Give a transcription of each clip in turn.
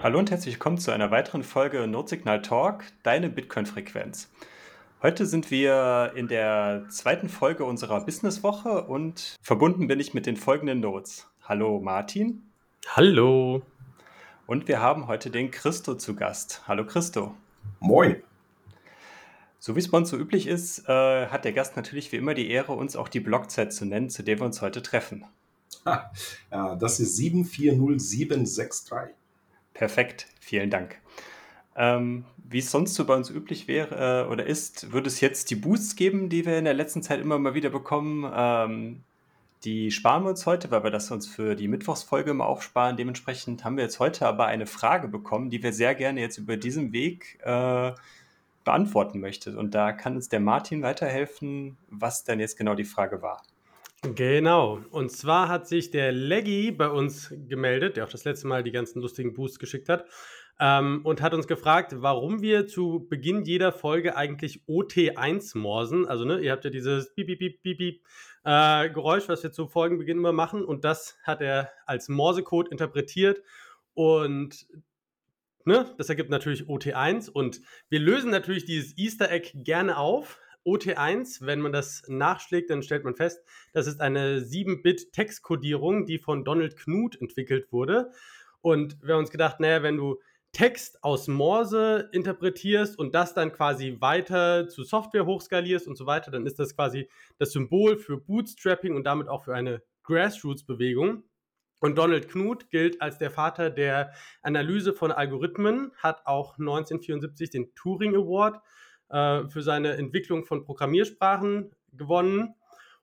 Hallo und herzlich willkommen zu einer weiteren Folge Notsignal Talk, deine Bitcoin-Frequenz. Heute sind wir in der zweiten Folge unserer Businesswoche und verbunden bin ich mit den folgenden Notes. Hallo Martin. Hallo. Und wir haben heute den Christo zu Gast. Hallo Christo. Moin. So wie es bei uns so üblich ist, äh, hat der Gast natürlich wie immer die Ehre, uns auch die Blockzeit zu nennen, zu der wir uns heute treffen. Ha, ja, das ist 740763. Perfekt, vielen Dank. Ähm, wie es sonst so bei uns üblich wäre äh, oder ist, würde es jetzt die Boosts geben, die wir in der letzten Zeit immer mal wieder bekommen. Ähm, die sparen wir uns heute, weil wir das uns für die Mittwochsfolge immer aufsparen. Dementsprechend haben wir jetzt heute aber eine Frage bekommen, die wir sehr gerne jetzt über diesen Weg äh, beantworten möchten. Und da kann uns der Martin weiterhelfen, was denn jetzt genau die Frage war. Genau. Und zwar hat sich der Leggy bei uns gemeldet, der auch das letzte Mal die ganzen lustigen Boosts geschickt hat, ähm, und hat uns gefragt, warum wir zu Beginn jeder Folge eigentlich OT1 morsen. Also, ne, ihr habt ja dieses Piep, Piep, Piep, Piep, Piep äh, Geräusch, was wir zu Folgenbeginn immer machen. Und das hat er als Morsecode interpretiert. Und ne, das ergibt natürlich OT1. Und wir lösen natürlich dieses Easter Egg gerne auf. OT1, wenn man das nachschlägt, dann stellt man fest, das ist eine 7-Bit-Textkodierung, die von Donald Knuth entwickelt wurde. Und wir haben uns gedacht, naja, wenn du Text aus Morse interpretierst und das dann quasi weiter zu Software hochskalierst und so weiter, dann ist das quasi das Symbol für Bootstrapping und damit auch für eine Grassroots-Bewegung. Und Donald Knuth gilt als der Vater der Analyse von Algorithmen, hat auch 1974 den Turing Award äh, für seine Entwicklung von Programmiersprachen gewonnen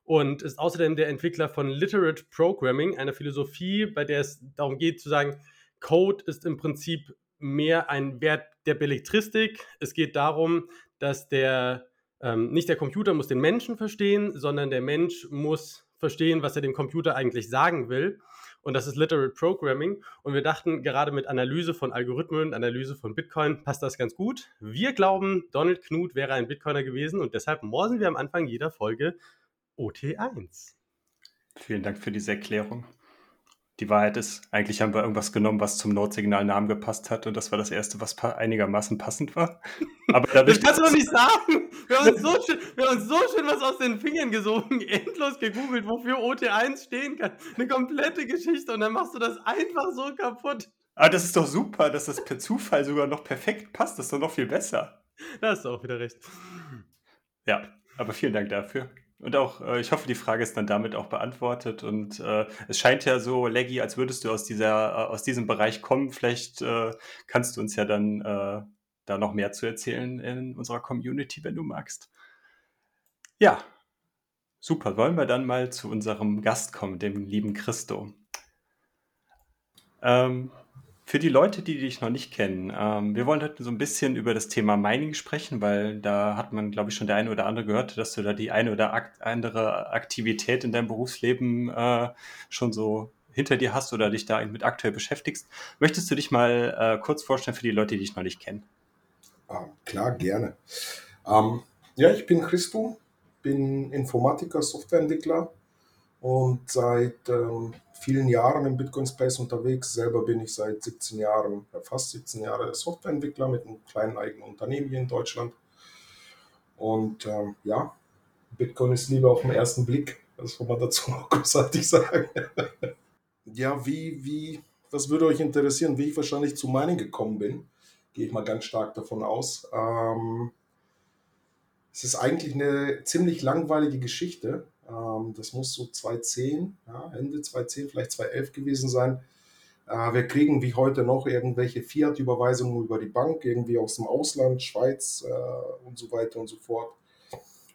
und ist außerdem der Entwickler von Literate Programming, einer Philosophie, bei der es darum geht zu sagen, Code ist im Prinzip mehr ein Wert der Belletristik. Es geht darum, dass der ähm, nicht der Computer muss den Menschen verstehen, sondern der Mensch muss verstehen, was er dem Computer eigentlich sagen will und das ist Literate Programming. Und wir dachten, gerade mit Analyse von Algorithmen, Analyse von Bitcoin passt das ganz gut. Wir glauben, Donald Knuth wäre ein Bitcoiner gewesen und deshalb morsen wir am Anfang jeder Folge OT1. Vielen Dank für diese Erklärung. Die Wahrheit ist, eigentlich haben wir irgendwas genommen, was zum Notsignalnamen gepasst hat und das war das erste, was einigermaßen passend war. Aber das kannst du doch nicht sagen. Wir haben, uns so schön, wir haben uns so schön was aus den Fingern gesogen, endlos gegoogelt, wofür OT1 stehen kann. Eine komplette Geschichte und dann machst du das einfach so kaputt. Aber das ist doch super, dass das per Zufall sogar noch perfekt passt. Das ist doch noch viel besser. Da hast du auch wieder recht. Ja, aber vielen Dank dafür. Und auch, äh, ich hoffe, die Frage ist dann damit auch beantwortet. Und äh, es scheint ja so, Leggy, als würdest du aus, dieser, äh, aus diesem Bereich kommen. Vielleicht äh, kannst du uns ja dann äh, da noch mehr zu erzählen in unserer Community, wenn du magst. Ja, super. Wollen wir dann mal zu unserem Gast kommen, dem lieben Christo. Ähm, für die Leute, die dich noch nicht kennen, ähm, wir wollen heute so ein bisschen über das Thema Mining sprechen, weil da hat man, glaube ich, schon der eine oder andere gehört, dass du da die eine oder akt andere Aktivität in deinem Berufsleben äh, schon so hinter dir hast oder dich da mit aktuell beschäftigst. Möchtest du dich mal äh, kurz vorstellen für die Leute, die dich noch nicht kennen? Ah, klar, gerne. Ähm, ja, ich bin Christo, bin Informatiker, Softwareentwickler und seit ähm, vielen Jahren im Bitcoin Space unterwegs. Selber bin ich seit 17 Jahren, fast 17 Jahre Softwareentwickler mit einem kleinen eigenen Unternehmen hier in Deutschland. Und ähm, ja, Bitcoin ist lieber auf den ersten Blick. Das kann man dazu noch großartig sagen. ja, wie, wie, was würde euch interessieren, wie ich wahrscheinlich zu Mining gekommen bin? Gehe ich mal ganz stark davon aus. Ähm, es ist eigentlich eine ziemlich langweilige Geschichte. Ähm, das muss so 2010, ja, Ende 2010, vielleicht 2011 gewesen sein. Äh, wir kriegen wie heute noch irgendwelche Fiat-Überweisungen über die Bank, irgendwie aus dem Ausland, Schweiz äh, und so weiter und so fort.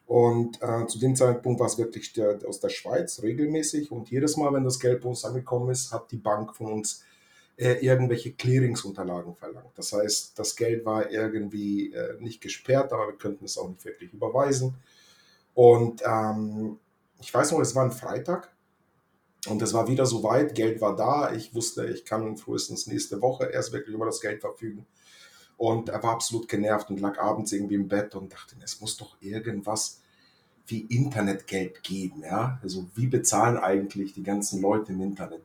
Und äh, zu dem Zeitpunkt war es wirklich der, aus der Schweiz regelmäßig. Und jedes Mal, wenn das Geld bei uns angekommen ist, hat die Bank von uns äh, irgendwelche Clearingsunterlagen verlangt. Das heißt, das Geld war irgendwie äh, nicht gesperrt, aber wir könnten es auch nicht wirklich überweisen. Und ähm, ich weiß noch, es war ein Freitag und es war wieder so weit, Geld war da. Ich wusste, ich kann frühestens nächste Woche erst wirklich über das Geld verfügen. Und er war absolut genervt und lag abends irgendwie im Bett und dachte, es muss doch irgendwas wie Internetgeld geben. Ja? Also wie bezahlen eigentlich die ganzen Leute im Internet?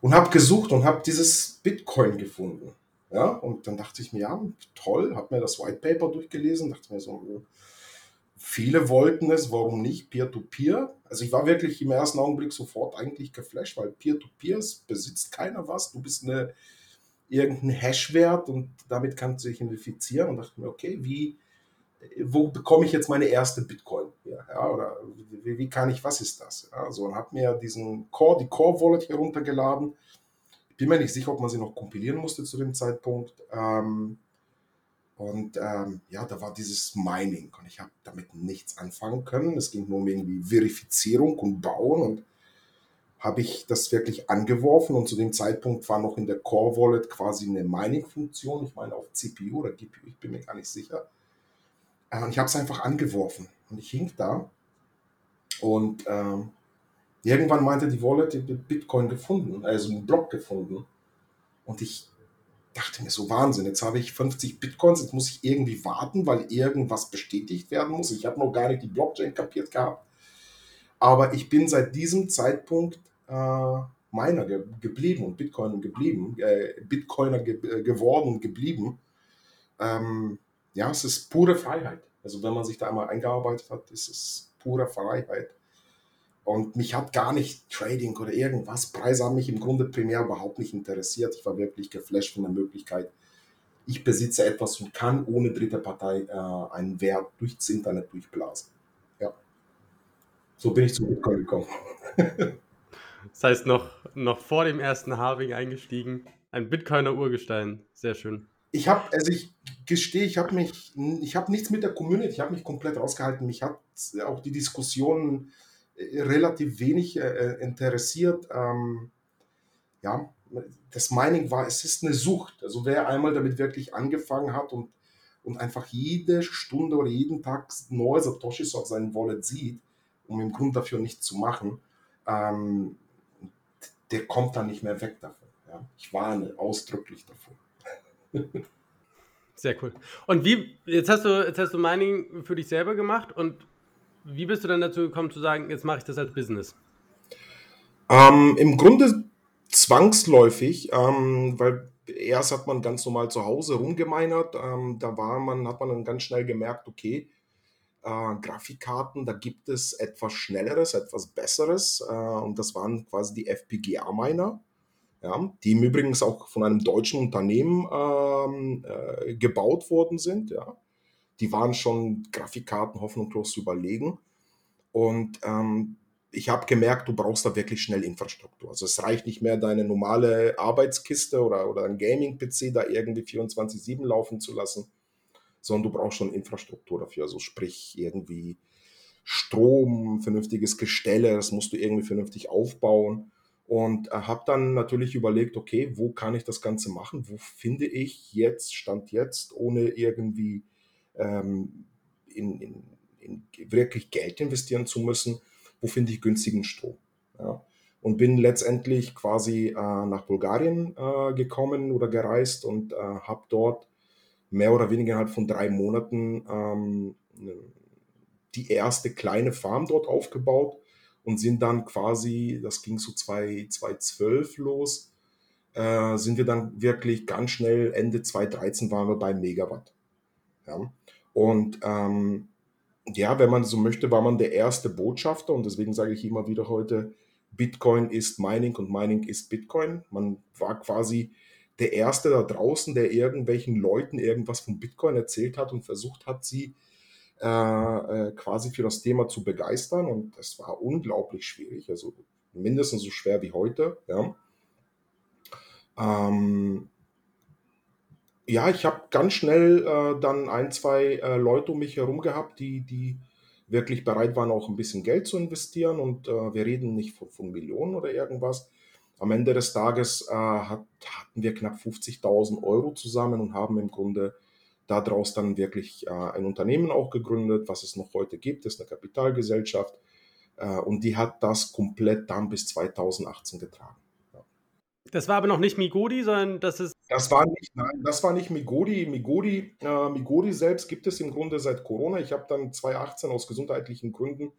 und habe gesucht und habe dieses Bitcoin gefunden. Ja, und dann dachte ich mir, ja, toll, habe mir das White Paper durchgelesen, dachte mir so, viele wollten es, warum nicht Peer-to-Peer? Also ich war wirklich im ersten Augenblick sofort eigentlich geflasht, weil Peer-to-Peer besitzt keiner was, du bist eine irgendein Hashwert und damit kannst du dich identifizieren und dachte mir, okay, wie, wo bekomme ich jetzt meine erste Bitcoin? Ja, oder wie, wie, kann ich, was ist das? Ja, so, und habe mir diesen Core, die Core Wallet heruntergeladen. Ich bin mir nicht sicher, ob man sie noch kompilieren musste zu dem Zeitpunkt. Ähm, und ähm, ja, da war dieses Mining und ich habe damit nichts anfangen können. Es ging nur um irgendwie Verifizierung und Bauen und habe ich das wirklich angeworfen und zu dem Zeitpunkt war noch in der Core Wallet quasi eine Mining-Funktion. Ich meine auf CPU oder GPU, ich bin mir gar nicht sicher. Äh, und ich habe es einfach angeworfen und ich hing da und ähm, irgendwann meinte die Wallet, die Bitcoin gefunden, also einen Block gefunden. Und ich dachte mir so, Wahnsinn, jetzt habe ich 50 Bitcoins, jetzt muss ich irgendwie warten, weil irgendwas bestätigt werden muss. Ich habe noch gar nicht die Blockchain kapiert gehabt. Aber ich bin seit diesem Zeitpunkt äh, Miner ge geblieben und Bitcoin geblieben, äh, Bitcoiner ge äh, geworden und geblieben. Ähm, ja, es ist pure Freiheit. Also wenn man sich da einmal eingearbeitet hat, ist es pure Freiheit. Und mich hat gar nicht Trading oder irgendwas, Preise haben mich im Grunde primär überhaupt nicht interessiert. Ich war wirklich geflasht von der Möglichkeit, ich besitze etwas und kann ohne dritte Partei äh, einen Wert durchs Internet durchblasen. Ja. So bin ich zu Bitcoin gekommen. das heißt, noch, noch vor dem ersten Halving eingestiegen. Ein Bitcoiner Urgestein. Sehr schön. Ich habe, also ich gestehe, ich habe mich, ich habe nichts mit der Community, ich habe mich komplett rausgehalten. Mich hat auch die Diskussionen relativ wenig äh, interessiert. Ähm, ja, das Mining war, es ist eine Sucht. Also wer einmal damit wirklich angefangen hat und, und einfach jede Stunde oder jeden Tag neue Satoshis auf seinem Wallet sieht, um im Grund dafür nichts zu machen, ähm, der kommt dann nicht mehr weg davon. Ja? Ich warne ausdrücklich davon. Sehr cool. Und wie, jetzt hast du, jetzt hast du Mining für dich selber gemacht und wie bist du dann dazu gekommen zu sagen, jetzt mache ich das als Business? Ähm, Im Grunde zwangsläufig, ähm, weil erst hat man ganz normal zu Hause rumgemeinert, ähm, da war man, hat man dann ganz schnell gemerkt, okay, äh, Grafikkarten, da gibt es etwas Schnelleres, etwas Besseres äh, und das waren quasi die FPGA-Miner. Ja, die im Übrigen auch von einem deutschen Unternehmen ähm, äh, gebaut worden sind. Ja die waren schon Grafikkarten hoffnungslos überlegen. Und ähm, ich habe gemerkt, du brauchst da wirklich schnell Infrastruktur. Also es reicht nicht mehr, deine normale Arbeitskiste oder, oder ein Gaming-PC da irgendwie 24-7 laufen zu lassen, sondern du brauchst schon Infrastruktur dafür. Also sprich irgendwie Strom, vernünftiges Gestelle, das musst du irgendwie vernünftig aufbauen. Und äh, habe dann natürlich überlegt, okay, wo kann ich das Ganze machen? Wo finde ich jetzt, Stand jetzt, ohne irgendwie ähm, in, in, in, wirklich Geld investieren zu müssen, wo finde ich günstigen Strom. Ja. Und bin letztendlich quasi äh, nach Bulgarien äh, gekommen oder gereist und äh, habe dort mehr oder weniger innerhalb von drei Monaten ähm, die erste kleine Farm dort aufgebaut und sind dann quasi, das ging so 2012 los, äh, sind wir dann wirklich ganz schnell, Ende 2013 waren wir bei Megawatt. Ja. Und ähm, ja, wenn man so möchte, war man der erste Botschafter und deswegen sage ich immer wieder heute, Bitcoin ist Mining und Mining ist Bitcoin. Man war quasi der Erste da draußen, der irgendwelchen Leuten irgendwas von Bitcoin erzählt hat und versucht hat, sie äh, äh, quasi für das Thema zu begeistern. Und das war unglaublich schwierig, also mindestens so schwer wie heute. Ja. Ähm, ja, ich habe ganz schnell äh, dann ein, zwei äh, Leute um mich herum gehabt, die, die wirklich bereit waren, auch ein bisschen Geld zu investieren. Und äh, wir reden nicht von, von, Millionen oder irgendwas. Am Ende des Tages äh, hat, hatten wir knapp 50.000 Euro zusammen und haben im Grunde daraus dann wirklich äh, ein Unternehmen auch gegründet, was es noch heute gibt, ist eine Kapitalgesellschaft. Äh, und die hat das komplett dann bis 2018 getragen. Das war aber noch nicht Migodi, sondern das ist. Das war nicht, nein, das war nicht Migodi. Migodi, äh, Migodi selbst gibt es im Grunde seit Corona. Ich habe dann 2018 aus gesundheitlichen Gründen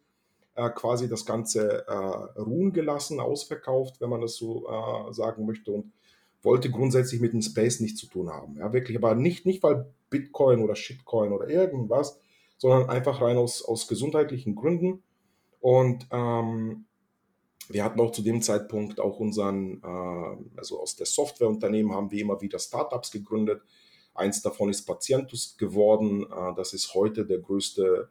äh, quasi das Ganze äh, ruhen gelassen, ausverkauft, wenn man das so äh, sagen möchte und wollte grundsätzlich mit dem Space nichts zu tun haben. Ja, wirklich, aber nicht, nicht weil Bitcoin oder Shitcoin oder irgendwas, sondern einfach rein aus, aus gesundheitlichen Gründen. Und ähm, wir hatten auch zu dem Zeitpunkt auch unseren, äh, also aus der Softwareunternehmen haben wir immer wieder Startups gegründet. Eins davon ist Patientus geworden. Äh, das ist heute der größte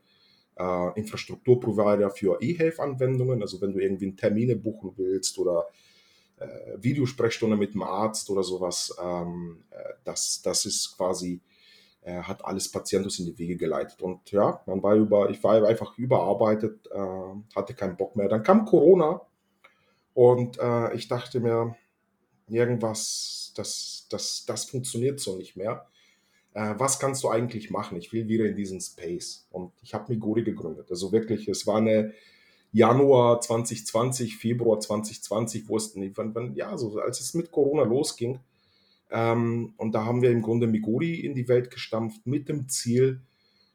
äh, Infrastrukturprovider für E-Health-Anwendungen. Also wenn du irgendwie Termine buchen willst oder äh, Videosprechstunde mit dem Arzt oder sowas, ähm, äh, das, das ist quasi er hat alles Patientus in die Wege geleitet. Und ja, man war über, ich war einfach überarbeitet, äh, hatte keinen Bock mehr. Dann kam Corona und äh, ich dachte mir, irgendwas, das, das, das funktioniert so nicht mehr. Äh, was kannst du eigentlich machen? Ich will wieder in diesen Space. Und ich habe Migori gegründet. Also wirklich, es war eine Januar 2020, Februar 2020, wo es, wann, ja, so als es mit Corona losging, ähm, und da haben wir im Grunde Miguri in die Welt gestampft mit dem Ziel,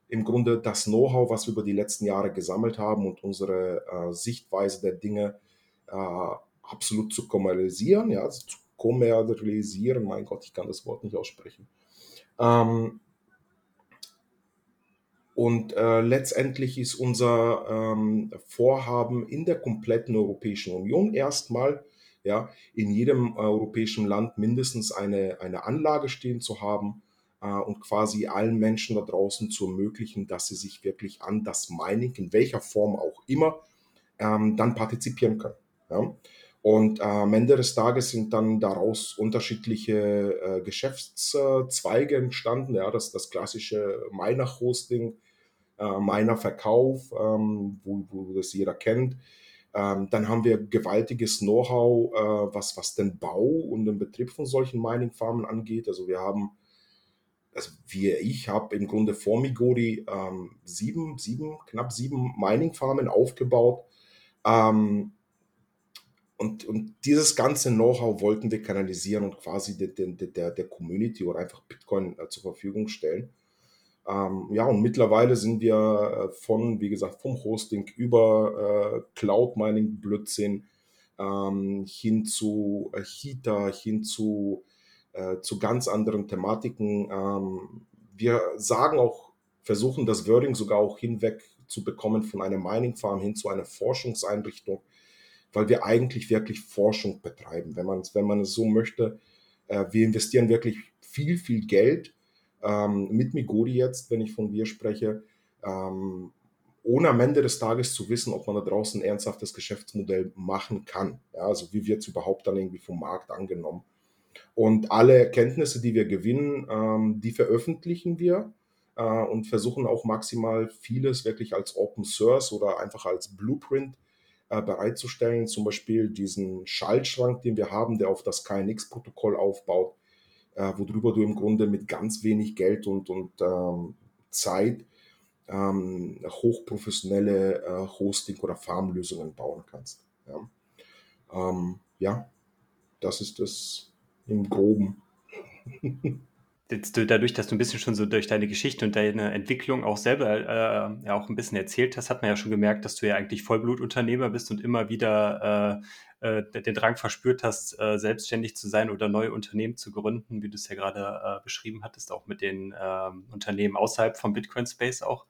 im Grunde das Know-how, was wir über die letzten Jahre gesammelt haben und unsere äh, Sichtweise der Dinge äh, absolut zu kommerzialisieren, ja, also zu kommerzialisieren, mein Gott, ich kann das Wort nicht aussprechen. Ähm, und äh, letztendlich ist unser ähm, Vorhaben in der kompletten Europäischen Union erstmal ja, in jedem europäischen Land mindestens eine, eine Anlage stehen zu haben äh, und quasi allen Menschen da draußen zu ermöglichen, dass sie sich wirklich an das Mining, in welcher Form auch immer, ähm, dann partizipieren können. Ja. Und äh, am Ende des Tages sind dann daraus unterschiedliche äh, Geschäftszweige entstanden. Ja, das, das klassische Miner-Hosting, äh, Miner-Verkauf, ähm, wo, wo das jeder kennt. Ähm, dann haben wir gewaltiges Know-how, äh, was, was den Bau und den Betrieb von solchen Mining-Farmen angeht. Also wir haben, also wir, ich habe im Grunde vor Migori ähm, sieben, sieben, knapp sieben Mining-Farmen aufgebaut. Ähm, und, und dieses ganze Know-how wollten wir kanalisieren und quasi der, der, der Community oder einfach Bitcoin äh, zur Verfügung stellen. Ähm, ja, und mittlerweile sind wir äh, von, wie gesagt, vom Hosting über äh, Cloud Mining Blödsinn ähm, hin zu äh, Hita, hin zu, äh, zu ganz anderen Thematiken. Ähm, wir sagen auch, versuchen das Wording sogar auch hinweg zu bekommen von einer Mining Farm hin zu einer Forschungseinrichtung, weil wir eigentlich wirklich Forschung betreiben, wenn man, wenn man es so möchte. Äh, wir investieren wirklich viel, viel Geld ähm, mit Migodi jetzt, wenn ich von wir spreche, ähm, ohne am Ende des Tages zu wissen, ob man da draußen ein ernsthaftes Geschäftsmodell machen kann. Ja, also wie wird es überhaupt dann irgendwie vom Markt angenommen? Und alle Erkenntnisse, die wir gewinnen, ähm, die veröffentlichen wir äh, und versuchen auch maximal vieles wirklich als Open Source oder einfach als Blueprint äh, bereitzustellen. Zum Beispiel diesen Schaltschrank, den wir haben, der auf das KNX-Protokoll aufbaut äh, worüber du im Grunde mit ganz wenig Geld und, und ähm, Zeit ähm, hochprofessionelle äh, Hosting- oder Farmlösungen bauen kannst. Ja. Ähm, ja, das ist es im Groben. jetzt dadurch, dass du ein bisschen schon so durch deine Geschichte und deine Entwicklung auch selber äh, ja auch ein bisschen erzählt hast, hat man ja schon gemerkt, dass du ja eigentlich Vollblutunternehmer bist und immer wieder äh, äh, den Drang verspürt hast, äh, selbstständig zu sein oder neue Unternehmen zu gründen, wie du es ja gerade äh, beschrieben hattest, auch mit den ähm, Unternehmen außerhalb vom Bitcoin Space auch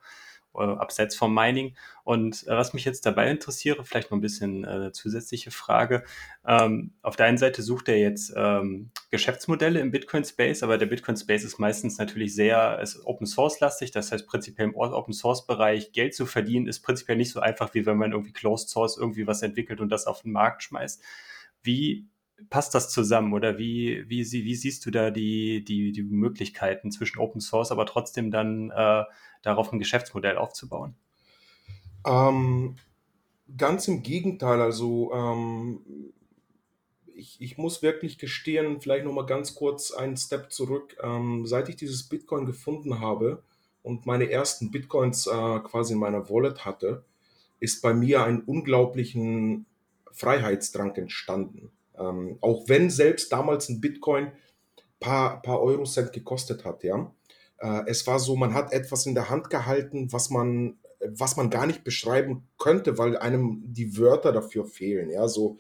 äh, abseits vom Mining. Und äh, was mich jetzt dabei interessiere, vielleicht noch ein bisschen äh, zusätzliche Frage. Ähm, auf der einen Seite sucht er jetzt ähm, Geschäftsmodelle im Bitcoin Space, aber der Bitcoin Space ist meistens natürlich sehr ist Open Source lastig. Das heißt, prinzipiell im Open Source Bereich Geld zu verdienen, ist prinzipiell nicht so einfach, wie wenn man irgendwie Closed Source irgendwie was entwickelt und das auf den Markt schmeißt. Wie passt das zusammen oder wie, wie, wie siehst du da die, die, die Möglichkeiten zwischen Open Source, aber trotzdem dann äh, darauf ein Geschäftsmodell aufzubauen? Ähm, ganz im Gegenteil, also ähm, ich, ich, muss wirklich gestehen, vielleicht nochmal ganz kurz einen Step zurück. Ähm, seit ich dieses Bitcoin gefunden habe und meine ersten Bitcoins äh, quasi in meiner Wallet hatte, ist bei mir ein unglaublichen Freiheitsdrang entstanden. Ähm, auch wenn selbst damals ein Bitcoin paar, paar Eurocent gekostet hat, ja. Äh, es war so, man hat etwas in der Hand gehalten, was man was man gar nicht beschreiben könnte, weil einem die Wörter dafür fehlen. Ja, so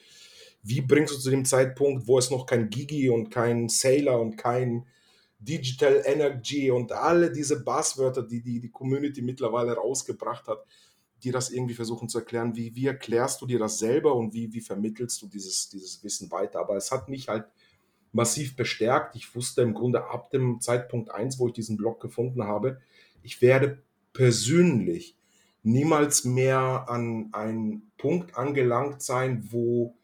wie bringst du zu dem Zeitpunkt, wo es noch kein Gigi und kein Sailor und kein Digital Energy und alle diese Buzzwörter, die, die die Community mittlerweile rausgebracht hat, die das irgendwie versuchen zu erklären. Wie, wie erklärst du dir das selber und wie, wie vermittelst du dieses, dieses Wissen weiter? Aber es hat mich halt massiv bestärkt. Ich wusste im Grunde ab dem Zeitpunkt 1, wo ich diesen Blog gefunden habe, ich werde persönlich niemals mehr an einen Punkt angelangt sein, wo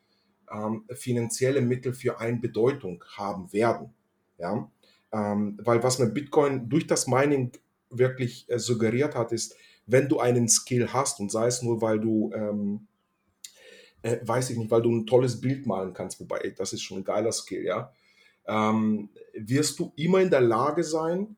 ähm, finanzielle Mittel für eine Bedeutung haben werden. Ja? Ähm, weil was mir Bitcoin durch das Mining wirklich äh, suggeriert hat, ist, wenn du einen Skill hast und sei es nur, weil du, ähm, äh, weiß ich nicht, weil du ein tolles Bild malen kannst, wobei das ist schon ein geiler Skill, ja, ähm, wirst du immer in der Lage sein,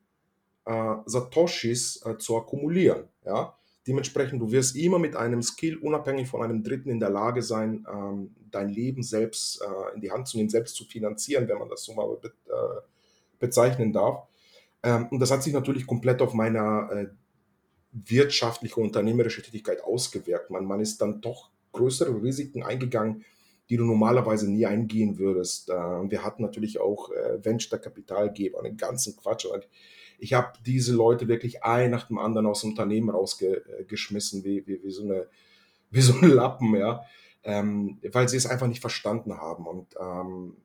äh, Satoshis äh, zu akkumulieren, ja. Dementsprechend, du wirst immer mit einem Skill unabhängig von einem Dritten in der Lage sein, ähm, dein Leben selbst äh, in die Hand zu nehmen, selbst zu finanzieren, wenn man das so mal be äh, bezeichnen darf. Ähm, und das hat sich natürlich komplett auf meiner äh, wirtschaftliche, unternehmerische Tätigkeit ausgewirkt. Man, man ist dann doch größere Risiken eingegangen, die du normalerweise nie eingehen würdest. Äh, wir hatten natürlich auch äh, Venture-Kapitalgeber, einen ganzen Quatsch. Ich habe diese Leute wirklich ein nach dem anderen aus dem Unternehmen rausgeschmissen, wie, wie, wie, so, eine, wie so ein Lappen, ja, ähm, weil sie es einfach nicht verstanden haben. Und ähm,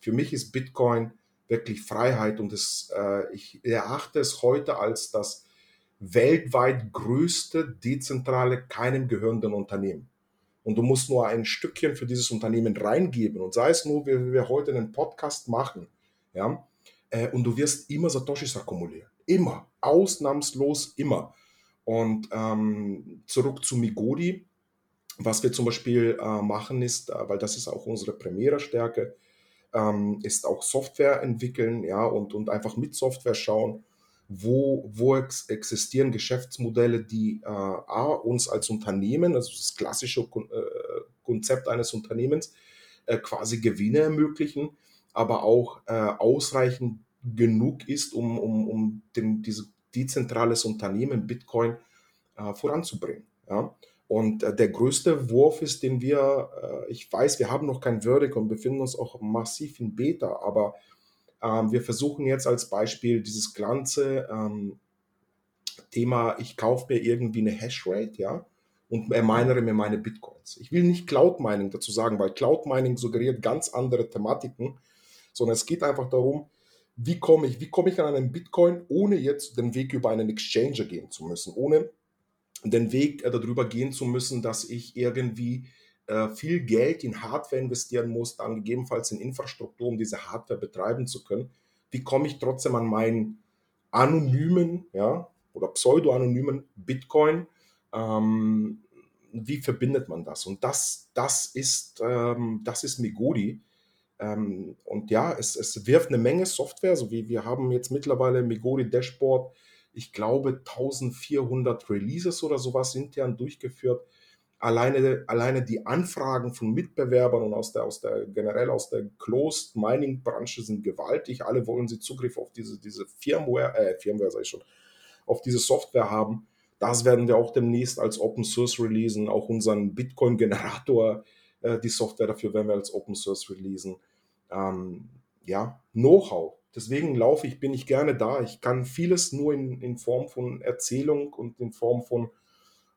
für mich ist Bitcoin wirklich Freiheit und es, äh, ich erachte es heute als das weltweit größte dezentrale, keinem gehörenden Unternehmen. Und du musst nur ein Stückchen für dieses Unternehmen reingeben und sei es nur, wie wir heute einen Podcast machen, ja, äh, und du wirst immer Satoshis akkumulieren. Immer. Ausnahmslos immer. Und ähm, zurück zu Migodi. Was wir zum Beispiel äh, machen ist, äh, weil das ist auch unsere Premiere-Stärke, ähm, ist auch Software entwickeln, ja, und, und einfach mit Software schauen, wo, wo ex existieren Geschäftsmodelle, die äh, A, uns als Unternehmen, also das klassische äh, Konzept eines Unternehmens, äh, quasi Gewinne ermöglichen, aber auch äh, ausreichend genug ist, um, um, um den, dieses dezentrales Unternehmen Bitcoin äh, voranzubringen. Ja? Und äh, der größte Wurf ist, den wir, ich weiß, wir haben noch kein Verdict und befinden uns auch massiv in Beta, aber ähm, wir versuchen jetzt als Beispiel dieses ganze ähm, Thema, ich kaufe mir irgendwie eine Hashrate, ja, und minere mir meine Bitcoins. Ich will nicht Cloud Mining dazu sagen, weil Cloud Mining suggeriert ganz andere Thematiken, sondern es geht einfach darum, wie komme ich, wie komme ich an einen Bitcoin, ohne jetzt den Weg über einen Exchanger gehen zu müssen, ohne den Weg äh, darüber gehen zu müssen, dass ich irgendwie viel Geld in Hardware investieren muss, dann gegebenenfalls in Infrastruktur, um diese Hardware betreiben zu können. Wie komme ich trotzdem an meinen anonymen ja, oder pseudo-anonymen Bitcoin? Ähm, wie verbindet man das? Und das, das, ist, ähm, ist Megodi. Ähm, und ja, es, es wirft eine Menge Software, so wie wir haben jetzt mittlerweile Megori Dashboard, ich glaube 1400 Releases oder sowas intern durchgeführt. Alleine, alleine die Anfragen von Mitbewerbern und aus der, aus der generell aus der Closed Mining Branche sind gewaltig. Alle wollen sie Zugriff auf diese, diese Firmware, äh, Firmware sage ich schon, auf diese Software haben. Das werden wir auch demnächst als Open Source releasen, auch unseren Bitcoin-Generator äh, die Software dafür werden wir als Open Source releasen. Ähm, ja, Know-how. Deswegen laufe ich, bin ich gerne da. Ich kann vieles nur in, in Form von Erzählung und in Form von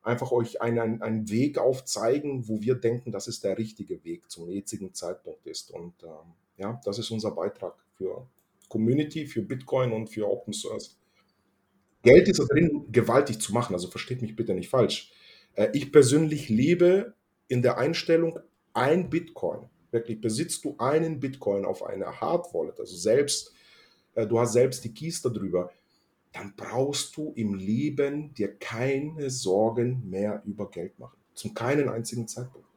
einfach euch einen, einen Weg aufzeigen, wo wir denken, dass es der richtige Weg zum jetzigen Zeitpunkt ist. Und ähm, ja, das ist unser Beitrag für Community, für Bitcoin und für Open Source. Geld ist da drin gewaltig zu machen, also versteht mich bitte nicht falsch. Äh, ich persönlich lebe in der Einstellung, ein Bitcoin, wirklich besitzt du einen Bitcoin auf einer Hard Wallet, also selbst, äh, du hast selbst die Keys darüber, dann brauchst du im Leben dir keine Sorgen mehr über Geld machen. Zum keinen einzigen Zeitpunkt.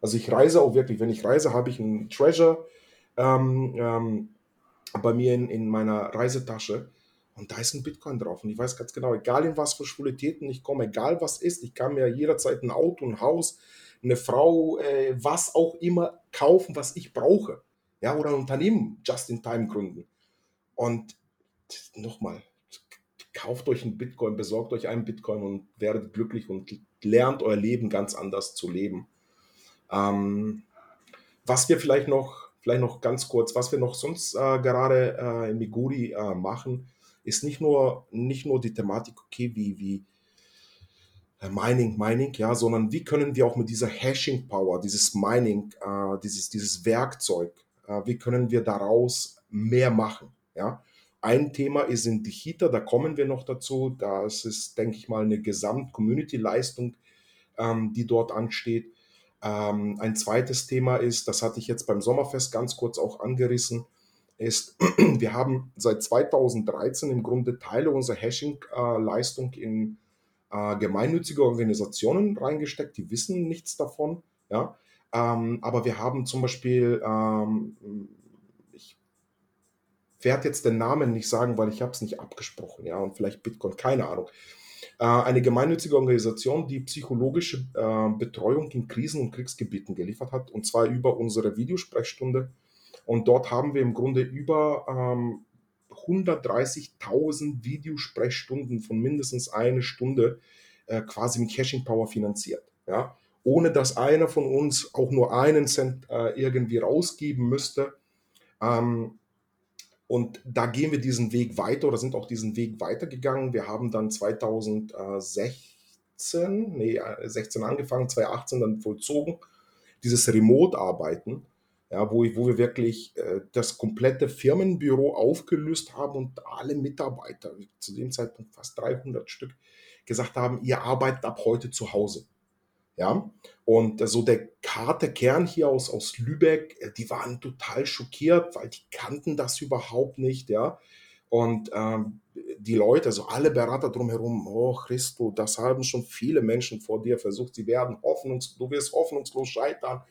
Also ich reise auch wirklich, wenn ich reise, habe ich einen Treasure ähm, ähm, bei mir in, in meiner Reisetasche und da ist ein Bitcoin drauf. Und ich weiß ganz genau, egal in was für Schwulitäten ich komme, egal was ist, ich kann mir jederzeit ein Auto, ein Haus, eine Frau, äh, was auch immer kaufen, was ich brauche. Ja, oder ein Unternehmen just in time gründen. Und nochmal, kauft euch einen Bitcoin, besorgt euch einen Bitcoin und werdet glücklich und lernt euer Leben ganz anders zu leben. Ähm, was wir vielleicht noch, vielleicht noch ganz kurz, was wir noch sonst äh, gerade äh, in Miguri äh, machen, ist nicht nur, nicht nur die Thematik, okay, wie, wie äh, Mining, Mining, ja, sondern wie können wir auch mit dieser Hashing Power, dieses Mining, äh, dieses, dieses Werkzeug, äh, wie können wir daraus mehr machen, ja. Ein Thema ist in Heater, da kommen wir noch dazu. Das ist, denke ich mal, eine Gesamt-Community-Leistung, ähm, die dort ansteht. Ähm, ein zweites Thema ist, das hatte ich jetzt beim Sommerfest ganz kurz auch angerissen, ist, wir haben seit 2013 im Grunde Teile unserer Hashing-Leistung in äh, gemeinnützige Organisationen reingesteckt, die wissen nichts davon. Ja? Ähm, aber wir haben zum Beispiel ähm, werde jetzt den Namen nicht sagen, weil ich habe es nicht abgesprochen, ja, und vielleicht Bitcoin, keine Ahnung. Äh, eine gemeinnützige Organisation, die psychologische äh, Betreuung in Krisen- und Kriegsgebieten geliefert hat, und zwar über unsere Videosprechstunde. Und dort haben wir im Grunde über ähm, 130.000 Videosprechstunden von mindestens eine Stunde äh, quasi mit Caching Power finanziert. Ja? Ohne dass einer von uns auch nur einen Cent irgendwie rausgeben müsste. Ähm, und da gehen wir diesen Weg weiter oder sind auch diesen Weg weitergegangen. Wir haben dann 2016, nee, 16 angefangen, 2018 dann vollzogen, dieses Remote-Arbeiten, ja, wo, wo wir wirklich äh, das komplette Firmenbüro aufgelöst haben und alle Mitarbeiter, zu dem Zeitpunkt fast 300 Stück, gesagt haben, ihr arbeitet ab heute zu Hause. Ja, und so der harte Kern hier aus, aus Lübeck, äh, die waren total schockiert, weil die kannten das überhaupt nicht, ja. Und ähm, die Leute, also alle Berater drumherum, oh Christo, das haben schon viele Menschen vor dir versucht, sie werden hoffnungslos, du wirst hoffnungslos scheitern,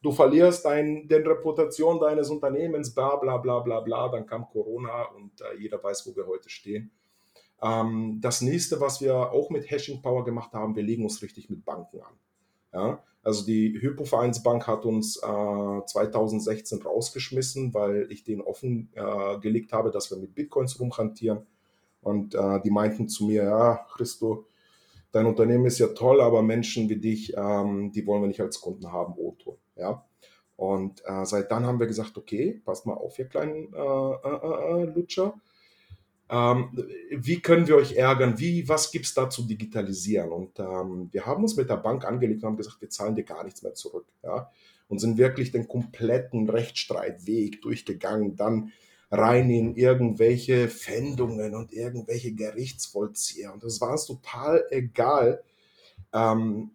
du verlierst dein, den Reputation deines Unternehmens, bla bla bla bla bla, dann kam Corona und äh, jeder weiß, wo wir heute stehen. Ähm, das nächste, was wir auch mit Hashing Power gemacht haben, wir legen uns richtig mit Banken an. Ja? Also die Hypovereinsbank hat uns äh, 2016 rausgeschmissen, weil ich den offen äh, gelegt habe, dass wir mit Bitcoins rumhantieren. Und äh, die meinten zu mir, ja, Christo, dein Unternehmen ist ja toll, aber Menschen wie dich, ähm, die wollen wir nicht als Kunden haben, Otto. Ja? Und äh, seit dann haben wir gesagt, okay, passt mal auf, ihr kleinen äh, äh, Lutscher ähm, wie können wir euch ärgern? Wie, was gibt es da zu digitalisieren? Und ähm, wir haben uns mit der Bank angelegt und haben gesagt, wir zahlen dir gar nichts mehr zurück. Ja? Und sind wirklich den kompletten Rechtsstreitweg durchgegangen, dann rein in irgendwelche Fändungen und irgendwelche Gerichtsvollzieher. Und das war uns total egal, ähm,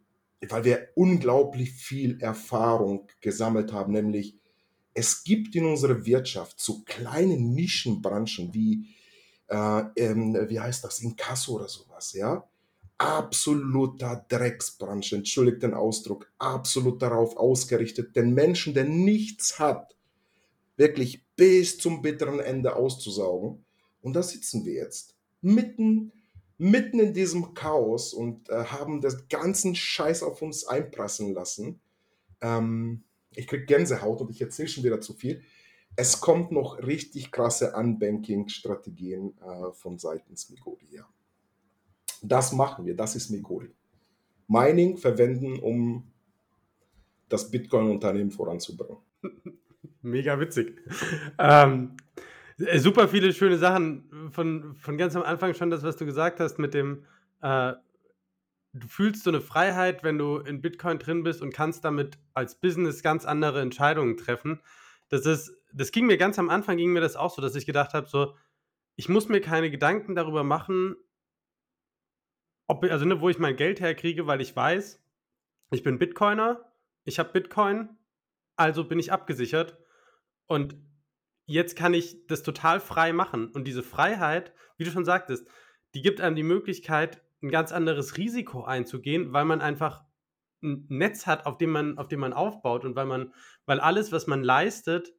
weil wir unglaublich viel Erfahrung gesammelt haben, nämlich es gibt in unserer Wirtschaft so kleine Nischenbranchen wie äh, ähm, wie heißt das, Inkasso oder sowas, ja. Absoluter Drecksbranche, entschuldigt den Ausdruck, absolut darauf ausgerichtet, den Menschen, der nichts hat, wirklich bis zum bitteren Ende auszusaugen. Und da sitzen wir jetzt, mitten, mitten in diesem Chaos und äh, haben das ganzen Scheiß auf uns einprasseln lassen. Ähm, ich krieg Gänsehaut und ich erzähle schon wieder zu viel es kommt noch richtig krasse Unbanking-Strategien äh, von seitens Migori. Ja. Das machen wir, das ist Migori. Mining verwenden, um das Bitcoin-Unternehmen voranzubringen. Mega witzig. Ähm, äh, super viele schöne Sachen. Von, von ganz am Anfang schon das, was du gesagt hast mit dem, äh, du fühlst so eine Freiheit, wenn du in Bitcoin drin bist und kannst damit als Business ganz andere Entscheidungen treffen. Das ist das ging mir ganz am Anfang, ging mir das auch so, dass ich gedacht habe, so, ich muss mir keine Gedanken darüber machen, ob, also ne, wo ich mein Geld herkriege, weil ich weiß, ich bin Bitcoiner, ich habe Bitcoin, also bin ich abgesichert und jetzt kann ich das total frei machen. Und diese Freiheit, wie du schon sagtest, die gibt einem die Möglichkeit, ein ganz anderes Risiko einzugehen, weil man einfach ein Netz hat, auf dem man, auf dem man aufbaut und weil man, weil alles, was man leistet,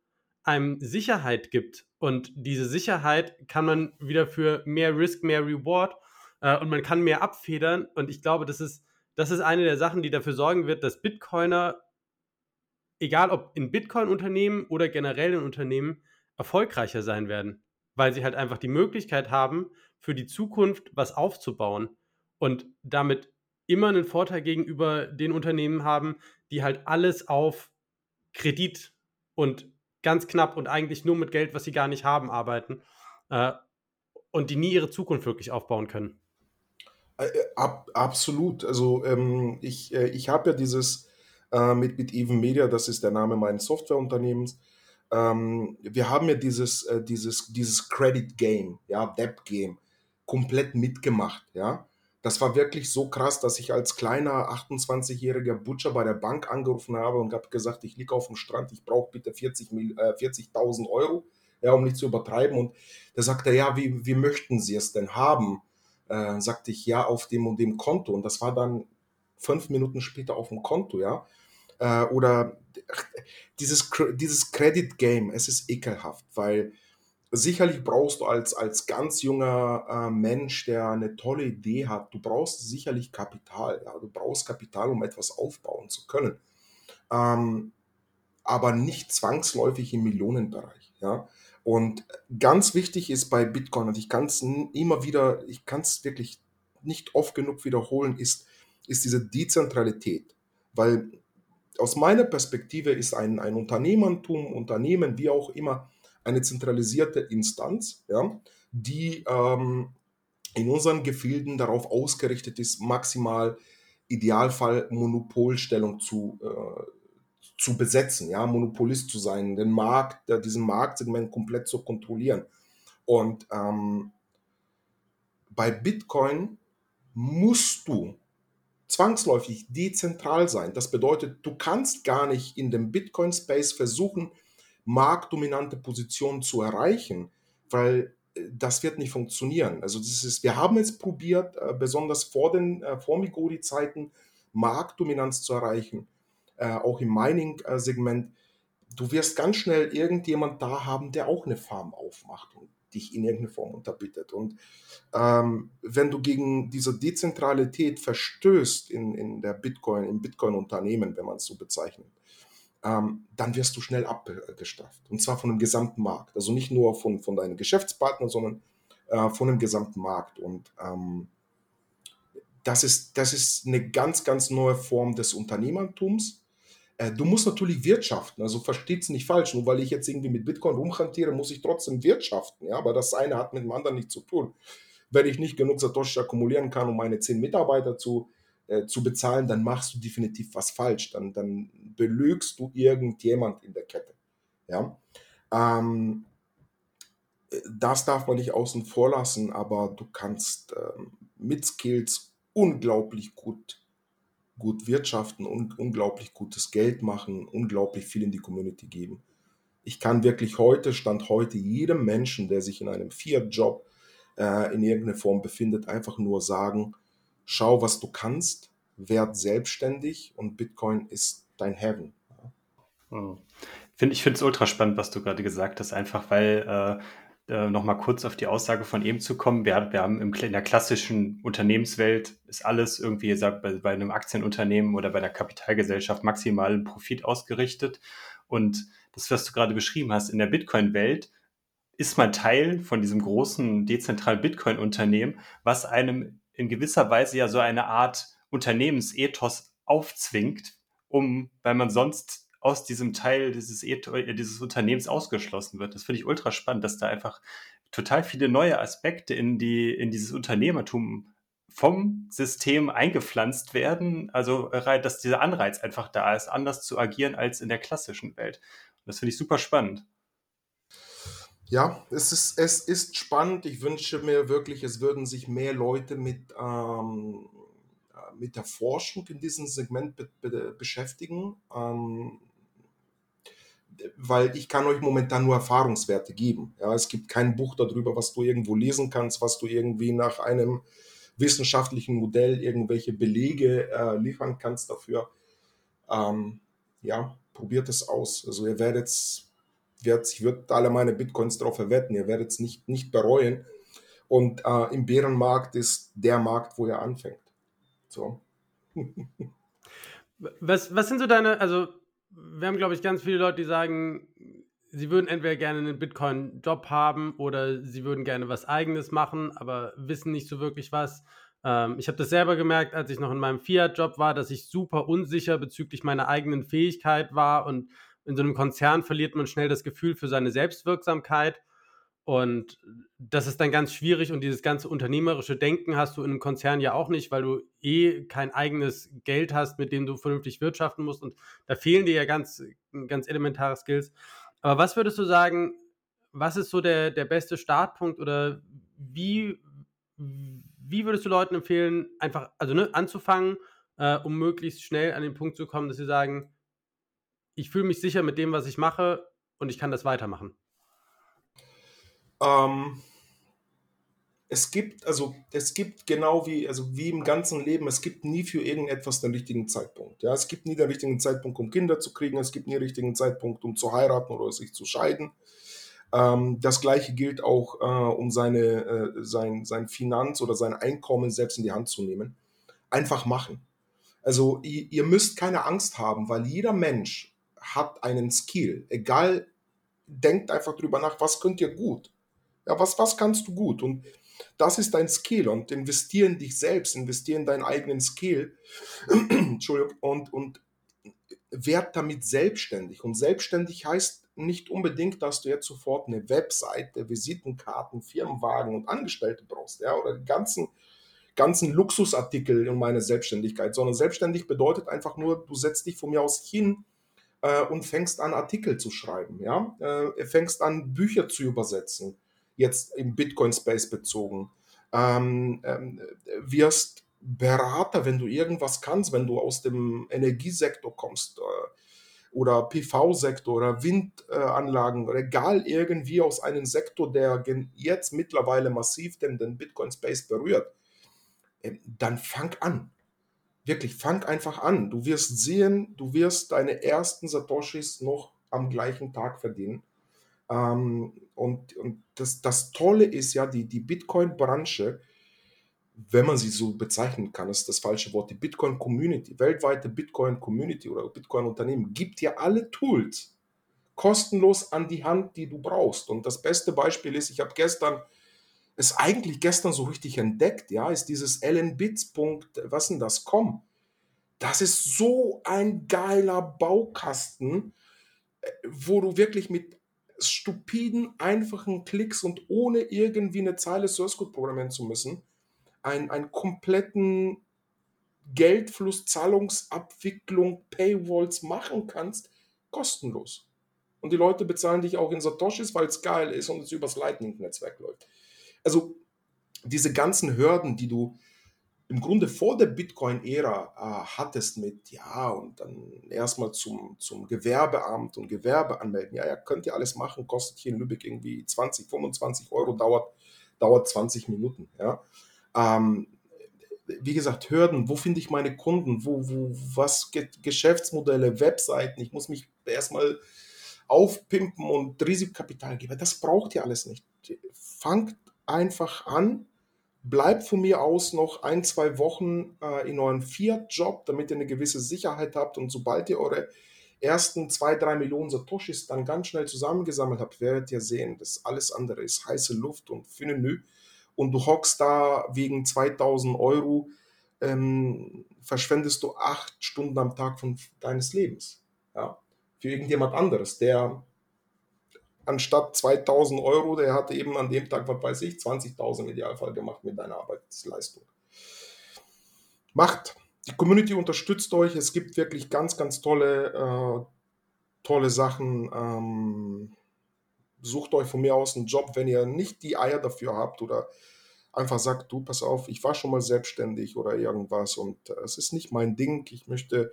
einem Sicherheit gibt. Und diese Sicherheit kann man wieder für mehr Risk, mehr Reward äh, und man kann mehr abfedern. Und ich glaube, das ist, das ist eine der Sachen, die dafür sorgen wird, dass Bitcoiner, egal ob in Bitcoin-Unternehmen oder generell in Unternehmen, erfolgreicher sein werden. Weil sie halt einfach die Möglichkeit haben, für die Zukunft was aufzubauen und damit immer einen Vorteil gegenüber den Unternehmen haben, die halt alles auf Kredit und ganz knapp und eigentlich nur mit Geld, was sie gar nicht haben, arbeiten äh, und die nie ihre Zukunft wirklich aufbauen können. Äh, äh, ab, absolut. Also ähm, ich, äh, ich habe ja dieses äh, mit, mit Even Media, das ist der Name meines Softwareunternehmens. Ähm, wir haben ja dieses, äh, dieses, dieses Credit Game, ja, Debt Game, komplett mitgemacht, ja. Das war wirklich so krass, dass ich als kleiner 28-jähriger Butcher bei der Bank angerufen habe und habe gesagt, ich liege auf dem Strand, ich brauche bitte 40.000 äh, 40 Euro, ja, um nicht zu übertreiben. Und da sagte er, ja, wie, wie möchten Sie es denn haben? Äh, sagte ich, ja, auf dem und dem Konto. Und das war dann fünf Minuten später auf dem Konto, ja. Äh, oder dieses, dieses Credit Game, es ist ekelhaft, weil sicherlich brauchst du als, als ganz junger äh, Mensch, der eine tolle Idee hat, du brauchst sicherlich Kapital. Ja? Du brauchst Kapital, um etwas aufbauen zu können. Ähm, aber nicht zwangsläufig im Millionenbereich. Ja? Und ganz wichtig ist bei Bitcoin, und ich kann es immer wieder, ich kann es wirklich nicht oft genug wiederholen, ist, ist diese Dezentralität. Weil aus meiner Perspektive ist ein, ein Unternehmertum, Unternehmen, wie auch immer, eine zentralisierte Instanz, ja, die ähm, in unseren Gefilden darauf ausgerichtet ist, maximal Idealfall Monopolstellung zu, äh, zu besetzen, ja, Monopolist zu sein, den Markt, äh, diesen Marktsegment komplett zu kontrollieren. Und ähm, bei Bitcoin musst du zwangsläufig dezentral sein. Das bedeutet, du kannst gar nicht in dem Bitcoin-Space versuchen, marktdominante Positionen zu erreichen, weil äh, das wird nicht funktionieren. Also das ist, wir haben es probiert, äh, besonders vor den äh, vor Migori-Zeiten Marktdominanz zu erreichen, auch im Mining-Segment. Du wirst ganz schnell irgendjemand da haben, der auch eine Farm aufmacht und dich in irgendeiner Form unterbietet. Und ähm, wenn du gegen diese Dezentralität verstößt in, in der Bitcoin, im Bitcoin-Unternehmen, wenn man es so bezeichnet, ähm, dann wirst du schnell abgestraft. Und zwar von dem gesamten Markt. Also nicht nur von, von deinen Geschäftspartnern, sondern äh, von dem gesamten Markt. Und ähm, das, ist, das ist eine ganz, ganz neue Form des Unternehmertums. Äh, du musst natürlich wirtschaften, also versteht es nicht falsch. Nur weil ich jetzt irgendwie mit Bitcoin rumhantiere, muss ich trotzdem wirtschaften. Ja? Aber das eine hat mit dem anderen nichts zu tun. Wenn ich nicht genug Satoshi akkumulieren kann, um meine zehn Mitarbeiter zu äh, zu bezahlen, dann machst du definitiv was falsch. Dann, dann belügst du irgendjemand in der Kette. Ja? Ähm, das darf man nicht außen vor lassen, aber du kannst ähm, mit Skills unglaublich gut, gut wirtschaften und unglaublich gutes Geld machen, unglaublich viel in die Community geben. Ich kann wirklich heute, Stand heute, jedem Menschen, der sich in einem Fiat-Job äh, in irgendeiner Form befindet, einfach nur sagen, schau, was du kannst, werd selbstständig und Bitcoin ist dein Heaven. Hm. Find, ich finde es ultra spannend, was du gerade gesagt hast, einfach weil äh, äh, nochmal kurz auf die Aussage von eben zu kommen. Wir, wir haben im, in der klassischen Unternehmenswelt ist alles irgendwie, sagt, bei, bei einem Aktienunternehmen oder bei einer Kapitalgesellschaft maximalen Profit ausgerichtet. Und das, was du gerade beschrieben hast, in der Bitcoin-Welt ist man Teil von diesem großen dezentralen Bitcoin-Unternehmen, was einem in gewisser Weise ja so eine Art Unternehmensethos aufzwingt, um, weil man sonst aus diesem Teil dieses, äh, dieses Unternehmens ausgeschlossen wird. Das finde ich ultra spannend, dass da einfach total viele neue Aspekte in, die, in dieses Unternehmertum vom System eingepflanzt werden, also dass dieser Anreiz einfach da ist, anders zu agieren als in der klassischen Welt. Das finde ich super spannend. Ja, es ist, es ist spannend. Ich wünsche mir wirklich, es würden sich mehr Leute mit, ähm, äh, mit der Forschung in diesem Segment be be beschäftigen, ähm, weil ich kann euch momentan nur Erfahrungswerte geben. Ja, es gibt kein Buch darüber, was du irgendwo lesen kannst, was du irgendwie nach einem wissenschaftlichen Modell irgendwelche Belege äh, liefern kannst dafür. Ähm, ja, probiert es aus. Also ihr werdet wird, ich würde alle meine Bitcoins darauf verwetten, ihr werdet es nicht, nicht bereuen. Und äh, im Bärenmarkt ist der Markt, wo er anfängt. So. was, was sind so deine, also wir haben, glaube ich, ganz viele Leute, die sagen, sie würden entweder gerne einen Bitcoin-Job haben oder sie würden gerne was Eigenes machen, aber wissen nicht so wirklich was. Ähm, ich habe das selber gemerkt, als ich noch in meinem Fiat-Job war, dass ich super unsicher bezüglich meiner eigenen Fähigkeit war und in so einem Konzern verliert man schnell das Gefühl für seine Selbstwirksamkeit. Und das ist dann ganz schwierig und dieses ganze unternehmerische Denken hast du in einem Konzern ja auch nicht, weil du eh kein eigenes Geld hast, mit dem du vernünftig wirtschaften musst und da fehlen dir ja ganz, ganz elementare Skills. Aber was würdest du sagen, was ist so der, der beste Startpunkt oder wie, wie würdest du Leuten empfehlen, einfach also ne, anzufangen, äh, um möglichst schnell an den Punkt zu kommen, dass sie sagen, ich fühle mich sicher mit dem, was ich mache und ich kann das weitermachen? Ähm, es gibt, also es gibt genau wie, also wie im ganzen Leben, es gibt nie für irgendetwas den richtigen Zeitpunkt. Ja, es gibt nie den richtigen Zeitpunkt, um Kinder zu kriegen, es gibt nie den richtigen Zeitpunkt, um zu heiraten oder sich zu scheiden. Ähm, das gleiche gilt auch, äh, um seine, äh, sein, sein Finanz oder sein Einkommen selbst in die Hand zu nehmen. Einfach machen. Also ihr, ihr müsst keine Angst haben, weil jeder Mensch hat einen Skill. Egal, denkt einfach drüber nach, was könnt ihr gut? Ja, was, was kannst du gut? Und das ist dein Skill und investieren in dich selbst, investieren in deinen eigenen Skill. Entschuldigung, und, und werd damit selbstständig. Und selbstständig heißt nicht unbedingt, dass du jetzt sofort eine Webseite, Visitenkarten, Firmenwagen und Angestellte brauchst, ja, oder die ganzen, ganzen Luxusartikel in meiner Selbstständigkeit, sondern selbstständig bedeutet einfach nur, du setzt dich von mir aus hin äh, und fängst an, Artikel zu schreiben, ja, äh, fängst an, Bücher zu übersetzen, jetzt im Bitcoin-Space bezogen, ähm, ähm, wirst Berater, wenn du irgendwas kannst, wenn du aus dem Energiesektor kommst, äh, oder PV-Sektor oder Windanlagen oder egal irgendwie aus einem Sektor, der jetzt mittlerweile massiv den, den Bitcoin-Space berührt, ähm, dann fang an. Wirklich, fang einfach an. Du wirst sehen, du wirst deine ersten Satoshis noch am gleichen Tag verdienen. Ähm, und und das, das Tolle ist ja, die, die Bitcoin-Branche, wenn man sie so bezeichnen kann, ist das falsche Wort, die Bitcoin-Community, weltweite Bitcoin-Community oder Bitcoin-Unternehmen, gibt dir alle Tools kostenlos an die Hand, die du brauchst. Und das beste Beispiel ist, ich habe gestern, es eigentlich gestern so richtig entdeckt, ja, ist dieses lnbits. was denn das, com. Das ist so ein geiler Baukasten, äh, wo du wirklich mit stupiden, einfachen Klicks und ohne irgendwie eine Zeile Source Code programmieren zu müssen, ein, einen kompletten Geldfluss, Zahlungsabwicklung, Paywalls machen kannst, kostenlos. Und die Leute bezahlen dich auch in Satoshis, weil es geil ist und es übers Lightning-Netzwerk läuft. Also diese ganzen Hürden, die du im Grunde vor der Bitcoin-Ära äh, hattest mit, ja, und dann erstmal zum, zum Gewerbeamt und Gewerbe anmelden. Ja, ja, könnt ihr alles machen, kostet hier in Lübeck irgendwie 20, 25 Euro, dauert, dauert 20 Minuten. Ja. Ähm, wie gesagt, Hürden, wo finde ich meine Kunden, wo, wo, was Geschäftsmodelle, Webseiten, ich muss mich erstmal aufpimpen und Risikokapital geben. Das braucht ihr alles nicht. Fangt einfach an, bleibt von mir aus noch ein, zwei Wochen äh, in eurem Fiat-Job, damit ihr eine gewisse Sicherheit habt und sobald ihr eure ersten zwei, drei Millionen Satoshis dann ganz schnell zusammengesammelt habt, werdet ihr sehen, dass alles andere ist heiße Luft und Finenü und du hockst da wegen 2000 Euro, ähm, verschwendest du acht Stunden am Tag von deines Lebens. Ja? Für irgendjemand anderes, der anstatt 2000 Euro, der hatte eben an dem Tag, was weiß ich, 20.000 im Idealfall gemacht mit deiner Arbeitsleistung. Macht. Die Community unterstützt euch. Es gibt wirklich ganz, ganz tolle, äh, tolle Sachen. Ähm, sucht euch von mir aus einen Job, wenn ihr nicht die Eier dafür habt oder einfach sagt, du, pass auf, ich war schon mal selbstständig oder irgendwas und äh, es ist nicht mein Ding. Ich möchte,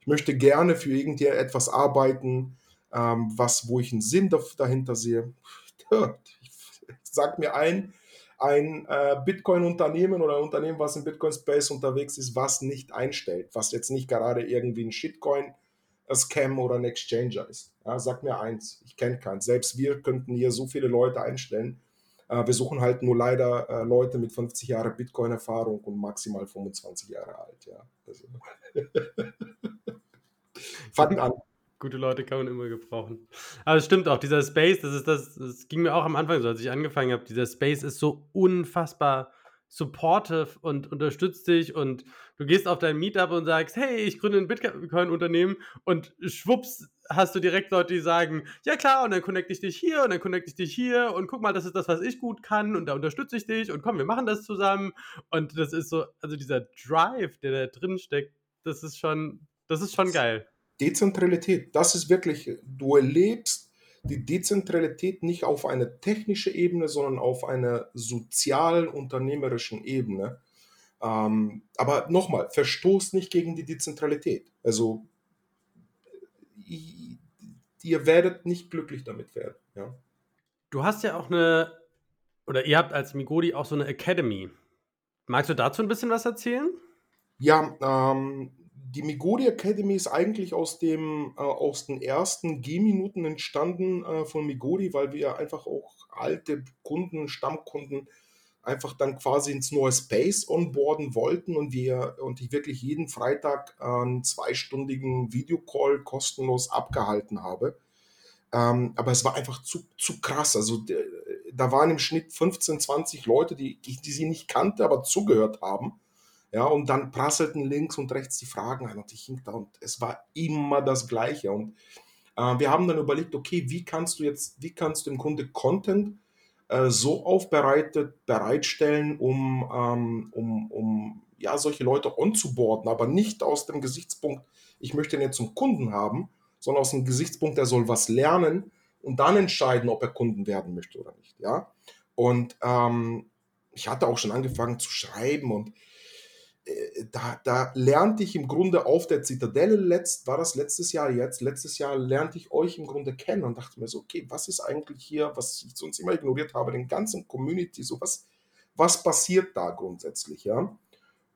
ich möchte gerne für irgendetwas arbeiten, ähm, was, wo ich einen Sinn dahinter sehe. Sag mir ein, ein äh, Bitcoin-Unternehmen oder ein Unternehmen, was im Bitcoin-Space unterwegs ist, was nicht einstellt, was jetzt nicht gerade irgendwie ein Shitcoin Scam oder ein Exchanger ist. Ja, sag mir eins, ich kenne keinen. Selbst wir könnten hier so viele Leute einstellen. Äh, wir suchen halt nur leider äh, Leute mit 50 Jahre Bitcoin-Erfahrung und maximal 25 Jahre alt. Ja. Also. Fangt an. Gute Leute kann man immer gebrauchen. Aber es stimmt auch, dieser Space, das ist das, das ging mir auch am Anfang so, als ich angefangen habe. Dieser Space ist so unfassbar supportive und unterstützt dich und du gehst auf dein Meetup und sagst, hey, ich gründe ein Bitcoin-Unternehmen und schwupps hast du direkt Leute, die sagen, ja klar, und dann connecte ich dich hier und dann connecte ich dich hier und guck mal, das ist das, was ich gut kann und da unterstütze ich dich und komm, wir machen das zusammen und das ist so, also dieser Drive, der da drin steckt, das ist schon, das ist schon geil. Dezentralität, das ist wirklich, du erlebst die Dezentralität nicht auf einer technischen Ebene, sondern auf einer sozial-unternehmerischen Ebene. Ähm, aber nochmal, verstoßt nicht gegen die Dezentralität. Also ihr werdet nicht glücklich damit werden. Ja? Du hast ja auch eine, oder ihr habt als Migodi auch so eine Academy. Magst du dazu ein bisschen was erzählen? Ja, ähm, die Migodi Academy ist eigentlich aus, dem, äh, aus den ersten G-Minuten entstanden äh, von Migodi, weil wir einfach auch alte Kunden, Stammkunden einfach dann quasi ins neue Space onboarden wollten und wir und ich wirklich jeden Freitag einen zweistündigen Videocall kostenlos abgehalten habe. Ähm, aber es war einfach zu, zu krass. Also da waren im Schnitt 15, 20 Leute, die, die, die sie nicht kannte, aber zugehört haben. Ja, und dann prasselten links und rechts die Fragen an und ich hing da und es war immer das Gleiche. Und äh, wir haben dann überlegt, okay, wie kannst du jetzt, wie kannst du im Grunde Content äh, so aufbereitet bereitstellen, um, ähm, um, um ja, solche Leute onzuboarden, aber nicht aus dem Gesichtspunkt, ich möchte ihn jetzt zum Kunden haben, sondern aus dem Gesichtspunkt, er soll was lernen und dann entscheiden, ob er Kunden werden möchte oder nicht. Ja? Und ähm, ich hatte auch schon angefangen zu schreiben und da, da lernte ich im Grunde auf der Zitadelle, letzt, war das letztes Jahr jetzt, letztes Jahr lernte ich euch im Grunde kennen und dachte mir so, okay, was ist eigentlich hier, was ich sonst immer ignoriert habe, den ganzen Community, so was, was passiert da grundsätzlich, ja?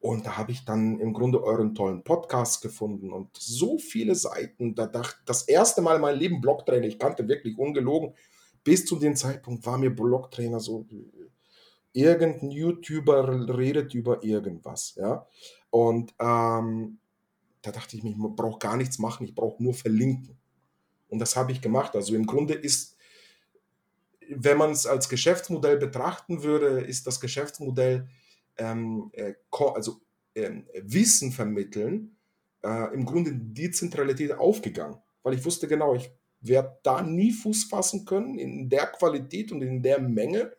Und da habe ich dann im Grunde euren tollen Podcast gefunden und so viele Seiten, da dachte das erste Mal in meinem Leben Blogtrainer, ich kannte wirklich ungelogen, bis zu dem Zeitpunkt war mir Blogtrainer so, irgendein YouTuber redet über irgendwas, ja. Und ähm, da dachte ich mir, ich brauche gar nichts machen, ich brauche nur verlinken. Und das habe ich gemacht. Also im Grunde ist, wenn man es als Geschäftsmodell betrachten würde, ist das Geschäftsmodell ähm, äh, also ähm, Wissen vermitteln, äh, im Grunde Dezentralität aufgegangen. Weil ich wusste genau, ich werde da nie Fuß fassen können in der Qualität und in der Menge,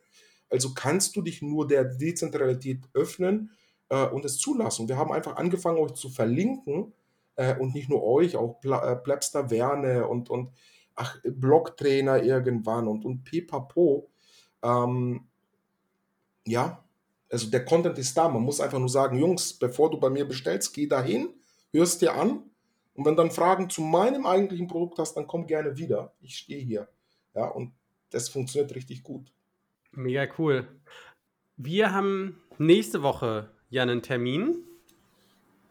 also kannst du dich nur der Dezentralität öffnen äh, und es zulassen. Wir haben einfach angefangen, euch zu verlinken äh, und nicht nur euch, auch Pla äh, Plebster Werne und, und ach, Blogtrainer irgendwann und, und Pipapo. Ähm, ja, also der Content ist da. Man muss einfach nur sagen, Jungs, bevor du bei mir bestellst, geh dahin, hörst dir an und wenn dann Fragen zu meinem eigentlichen Produkt hast, dann komm gerne wieder. Ich stehe hier. Ja, und das funktioniert richtig gut. Mega cool. Wir haben nächste Woche ja einen Termin,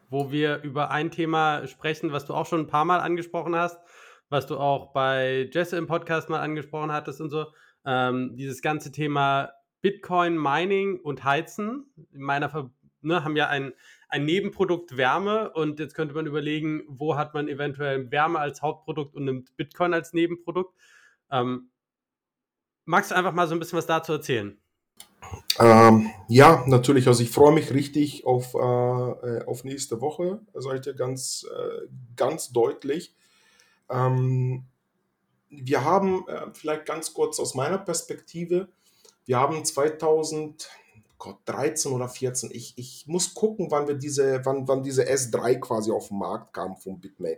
wo wir über ein Thema sprechen, was du auch schon ein paar Mal angesprochen hast, was du auch bei Jesse im Podcast mal angesprochen hattest und so. Ähm, dieses ganze Thema Bitcoin, Mining und Heizen. In meiner Ver ne, haben ja ein, ein Nebenprodukt Wärme und jetzt könnte man überlegen, wo hat man eventuell Wärme als Hauptprodukt und nimmt Bitcoin als Nebenprodukt. Ähm, Magst du einfach mal so ein bisschen was dazu erzählen? Ähm, ja, natürlich. Also ich freue mich richtig auf, äh, äh auf nächste Woche, sage ich dir ganz, äh, ganz deutlich. Ähm, wir haben, äh, vielleicht ganz kurz aus meiner Perspektive, wir haben 2013 oder 14, ich, ich muss gucken, wann wir diese, wann, wann diese S3 quasi auf den Markt kam von Bitmain.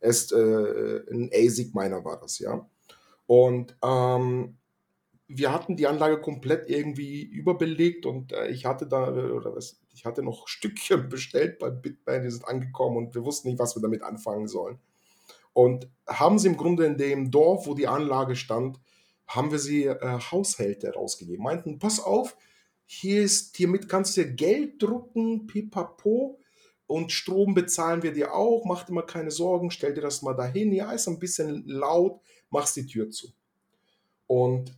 S, äh, ein ASIC meiner war das, ja. Und ähm, wir hatten die Anlage komplett irgendwie überbelegt und äh, ich hatte da, äh, oder was, ich hatte noch Stückchen bestellt bei Bitmain, die sind angekommen und wir wussten nicht, was wir damit anfangen sollen. Und haben sie im Grunde in dem Dorf, wo die Anlage stand, haben wir sie äh, Haushälter rausgegeben. Meinten, pass auf, hier ist, hiermit kannst du Geld drucken, pipapo, und Strom bezahlen wir dir auch, mach dir mal keine Sorgen, stell dir das mal dahin. Ja, ist ein bisschen laut, machst die Tür zu. Und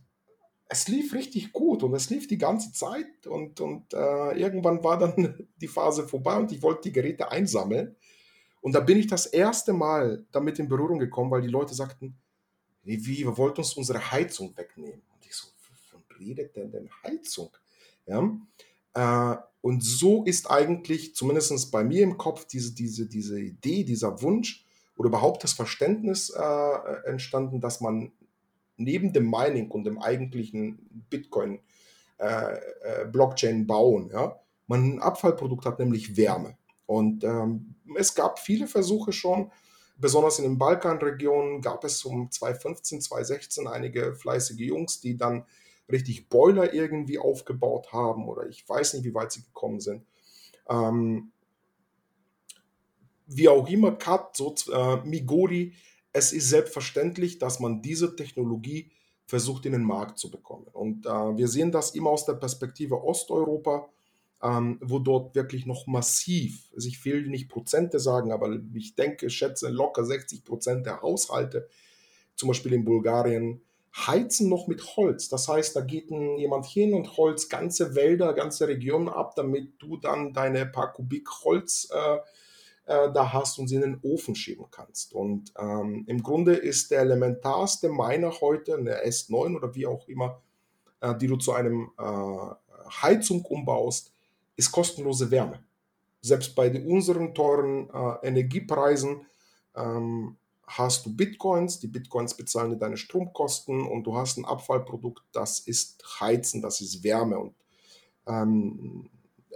es lief richtig gut und es lief die ganze Zeit und, und äh, irgendwann war dann die Phase vorbei und ich wollte die Geräte einsammeln. Und da bin ich das erste Mal damit in Berührung gekommen, weil die Leute sagten, wie, wie wir wollten uns unsere Heizung wegnehmen. Und ich so, wovon redet denn denn Heizung? Ja? Äh, und so ist eigentlich, zumindest bei mir im Kopf, diese, diese, diese Idee, dieser Wunsch oder überhaupt das Verständnis äh, entstanden, dass man neben dem Mining und dem eigentlichen Bitcoin äh, äh, Blockchain bauen, ja, man ein Abfallprodukt hat, nämlich Wärme. Und ähm, es gab viele Versuche schon, besonders in den Balkanregionen gab es um 2015, 2016 einige fleißige Jungs, die dann richtig Boiler irgendwie aufgebaut haben oder ich weiß nicht, wie weit sie gekommen sind. Ähm, wie auch immer, Kat, so, äh, Migori, es ist selbstverständlich, dass man diese Technologie versucht in den Markt zu bekommen. Und äh, wir sehen das immer aus der Perspektive Osteuropa, ähm, wo dort wirklich noch massiv, also ich will nicht Prozente sagen, aber ich denke, schätze locker 60 Prozent der Haushalte, zum Beispiel in Bulgarien, heizen noch mit Holz. Das heißt, da geht jemand hin und holzt ganze Wälder, ganze Regionen ab, damit du dann deine paar Kubik Holz äh, äh, da hast und sie in den Ofen schieben kannst. Und ähm, im Grunde ist der elementarste Miner heute, eine S9 oder wie auch immer, äh, die du zu einem äh, Heizung umbaust, ist kostenlose Wärme. Selbst bei unseren teuren äh, Energiepreisen ähm, hast du Bitcoins, die Bitcoins bezahlen dir deine Stromkosten und du hast ein Abfallprodukt, das ist Heizen, das ist Wärme und ähm,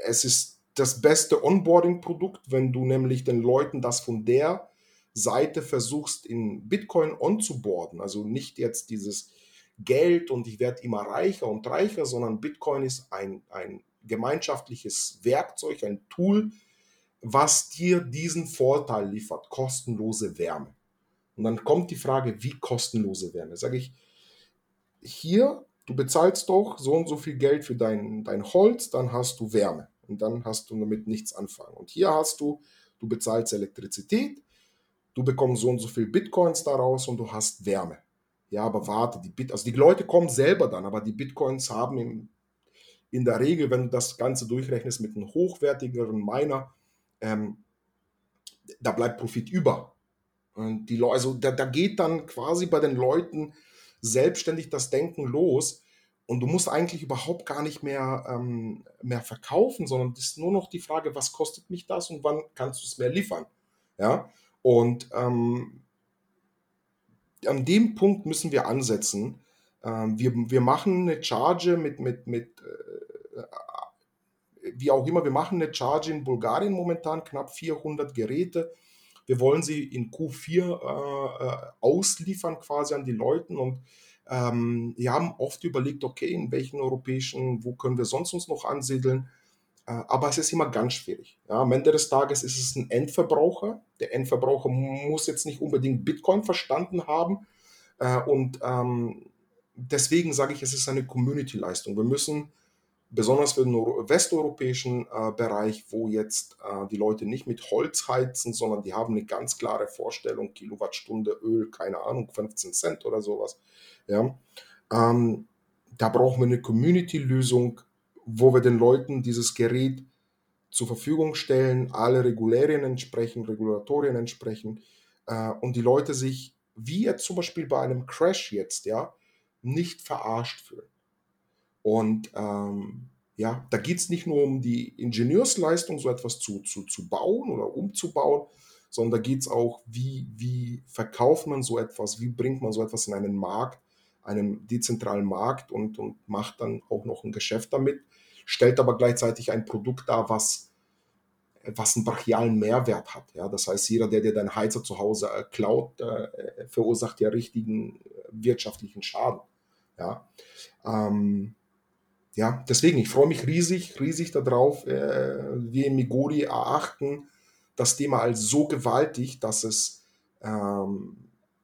es ist das beste Onboarding-Produkt, wenn du nämlich den Leuten das von der Seite versuchst in Bitcoin onzuboarden, also nicht jetzt dieses Geld und ich werde immer reicher und reicher, sondern Bitcoin ist ein, ein gemeinschaftliches Werkzeug, ein Tool, was dir diesen Vorteil liefert, kostenlose Wärme. Und dann kommt die Frage, wie kostenlose Wärme? Sage ich, hier, du bezahlst doch so und so viel Geld für dein, dein Holz, dann hast du Wärme und dann hast du damit nichts anfangen. Und hier hast du, du bezahlst Elektrizität, du bekommst so und so viel Bitcoins daraus und du hast Wärme. Ja, aber warte, die Bit, also die Leute kommen selber dann, aber die Bitcoins haben im, in der Regel, wenn du das Ganze durchrechnest mit einem hochwertigeren Miner, ähm, da bleibt Profit über. Und die Leute, also da, da geht dann quasi bei den Leuten selbstständig das Denken los. Und du musst eigentlich überhaupt gar nicht mehr, ähm, mehr verkaufen, sondern es ist nur noch die Frage, was kostet mich das und wann kannst du es mehr liefern. Ja? Und ähm, an dem Punkt müssen wir ansetzen. Ähm, wir, wir machen eine Charge mit, mit, mit äh, wie auch immer, wir machen eine Charge in Bulgarien momentan, knapp 400 Geräte wir wollen sie in Q4 äh, äh, ausliefern quasi an die Leute und ähm, wir haben oft überlegt, okay, in welchen europäischen, wo können wir sonst uns noch ansiedeln? Äh, aber es ist immer ganz schwierig. Ja, am Ende des Tages ist es ein Endverbraucher. Der Endverbraucher muss jetzt nicht unbedingt Bitcoin verstanden haben. Äh, und ähm, deswegen sage ich, es ist eine Community-Leistung. Wir müssen besonders für den westeuropäischen äh, Bereich, wo jetzt äh, die Leute nicht mit Holz heizen, sondern die haben eine ganz klare Vorstellung, Kilowattstunde Öl, keine Ahnung, 15 Cent oder sowas. Ja. Ähm, da brauchen wir eine Community-Lösung, wo wir den Leuten dieses Gerät zur Verfügung stellen, alle Regularien entsprechen, Regulatorien entsprechen äh, und die Leute sich, wie jetzt zum Beispiel bei einem Crash jetzt, ja, nicht verarscht fühlen. Und ähm, ja, da geht es nicht nur um die Ingenieursleistung, so etwas zu, zu, zu bauen oder umzubauen, sondern da geht es auch, wie, wie verkauft man so etwas, wie bringt man so etwas in einen Markt, einen dezentralen Markt und, und macht dann auch noch ein Geschäft damit, stellt aber gleichzeitig ein Produkt dar, was, was einen brachialen Mehrwert hat. Ja? Das heißt, jeder, der dir deinen Heizer zu Hause äh, klaut, äh, verursacht ja richtigen äh, wirtschaftlichen Schaden. Ja? Ähm, ja, deswegen, ich freue mich riesig, riesig darauf. Äh, wir Migori erachten das Thema als so gewaltig, dass es ähm,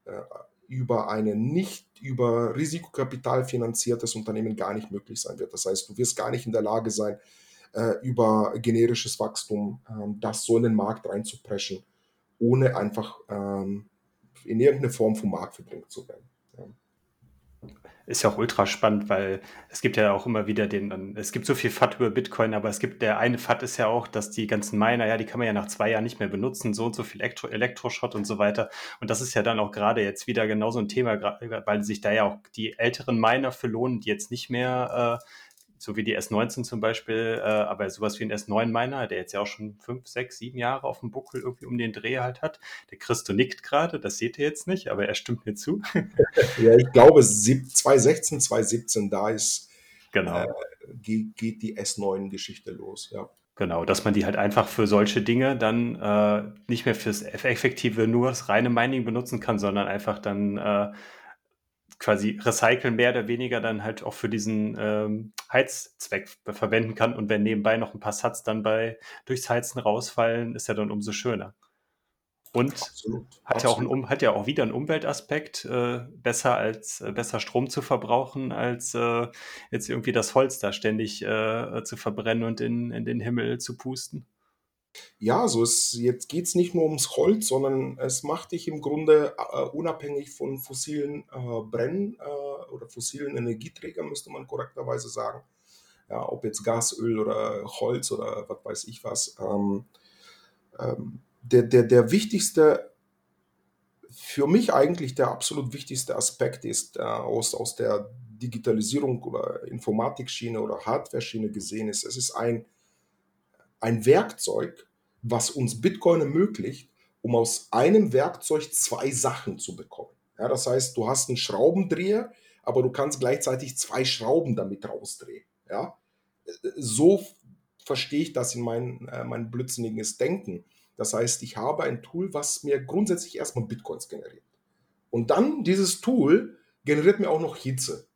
äh, über ein nicht über Risikokapital finanziertes Unternehmen gar nicht möglich sein wird. Das heißt, du wirst gar nicht in der Lage sein, äh, über generisches Wachstum ähm, das so in den Markt reinzupreschen, ohne einfach ähm, in irgendeine Form vom Markt verdrängt zu werden. Ist ja auch ultra spannend, weil es gibt ja auch immer wieder den, es gibt so viel FAT über Bitcoin, aber es gibt, der eine FAT ist ja auch, dass die ganzen Miner, ja, die kann man ja nach zwei Jahren nicht mehr benutzen, so und so viel Elektro Elektroschrott und so weiter. Und das ist ja dann auch gerade jetzt wieder genauso ein Thema, weil sich da ja auch die älteren Miner für lohnen, die jetzt nicht mehr äh, so wie die S19 zum Beispiel, äh, aber sowas wie ein S9-Miner, der jetzt ja auch schon fünf, sechs, sieben Jahre auf dem Buckel irgendwie um den Dreh halt hat. Der Christo nickt gerade, das seht ihr jetzt nicht, aber er stimmt mir zu. ja, ich glaube 2016, 2017, da ist genau. Äh, geht, geht die S9-Geschichte los, ja. Genau, dass man die halt einfach für solche Dinge dann äh, nicht mehr fürs effektive, nur das reine Mining benutzen kann, sondern einfach dann äh, quasi recyceln, mehr oder weniger dann halt auch für diesen ähm, Heizzweck verwenden kann. Und wenn nebenbei noch ein paar Satz dann bei durchs Heizen rausfallen, ist ja dann umso schöner. Und absolut, hat, Ja auch ein, hat ja auch wieder einen Umweltaspekt, äh, besser als äh, besser Strom zu verbrauchen, als äh, jetzt irgendwie das Holz da ständig äh, zu verbrennen und in, in den Himmel zu pusten. Ja, so ist, jetzt geht es nicht nur ums Holz, sondern es macht dich im Grunde äh, unabhängig von fossilen äh, Brennen äh, oder fossilen Energieträgern, müsste man korrekterweise sagen. Ja, ob jetzt Gas, Öl oder Holz oder was weiß ich was. Ähm, ähm, der, der, der wichtigste, für mich eigentlich der absolut wichtigste Aspekt ist äh, aus, aus der Digitalisierung oder Informatikschiene oder Hardware-Schiene gesehen ist, es ist ein, ein Werkzeug, was uns Bitcoin ermöglicht, um aus einem Werkzeug zwei Sachen zu bekommen. Ja, das heißt, du hast einen Schraubendreher, aber du kannst gleichzeitig zwei Schrauben damit rausdrehen. Ja? So verstehe ich das in mein, äh, mein blödsinniges Denken. Das heißt, ich habe ein Tool, was mir grundsätzlich erstmal Bitcoins generiert. Und dann dieses Tool generiert mir auch noch Hitze.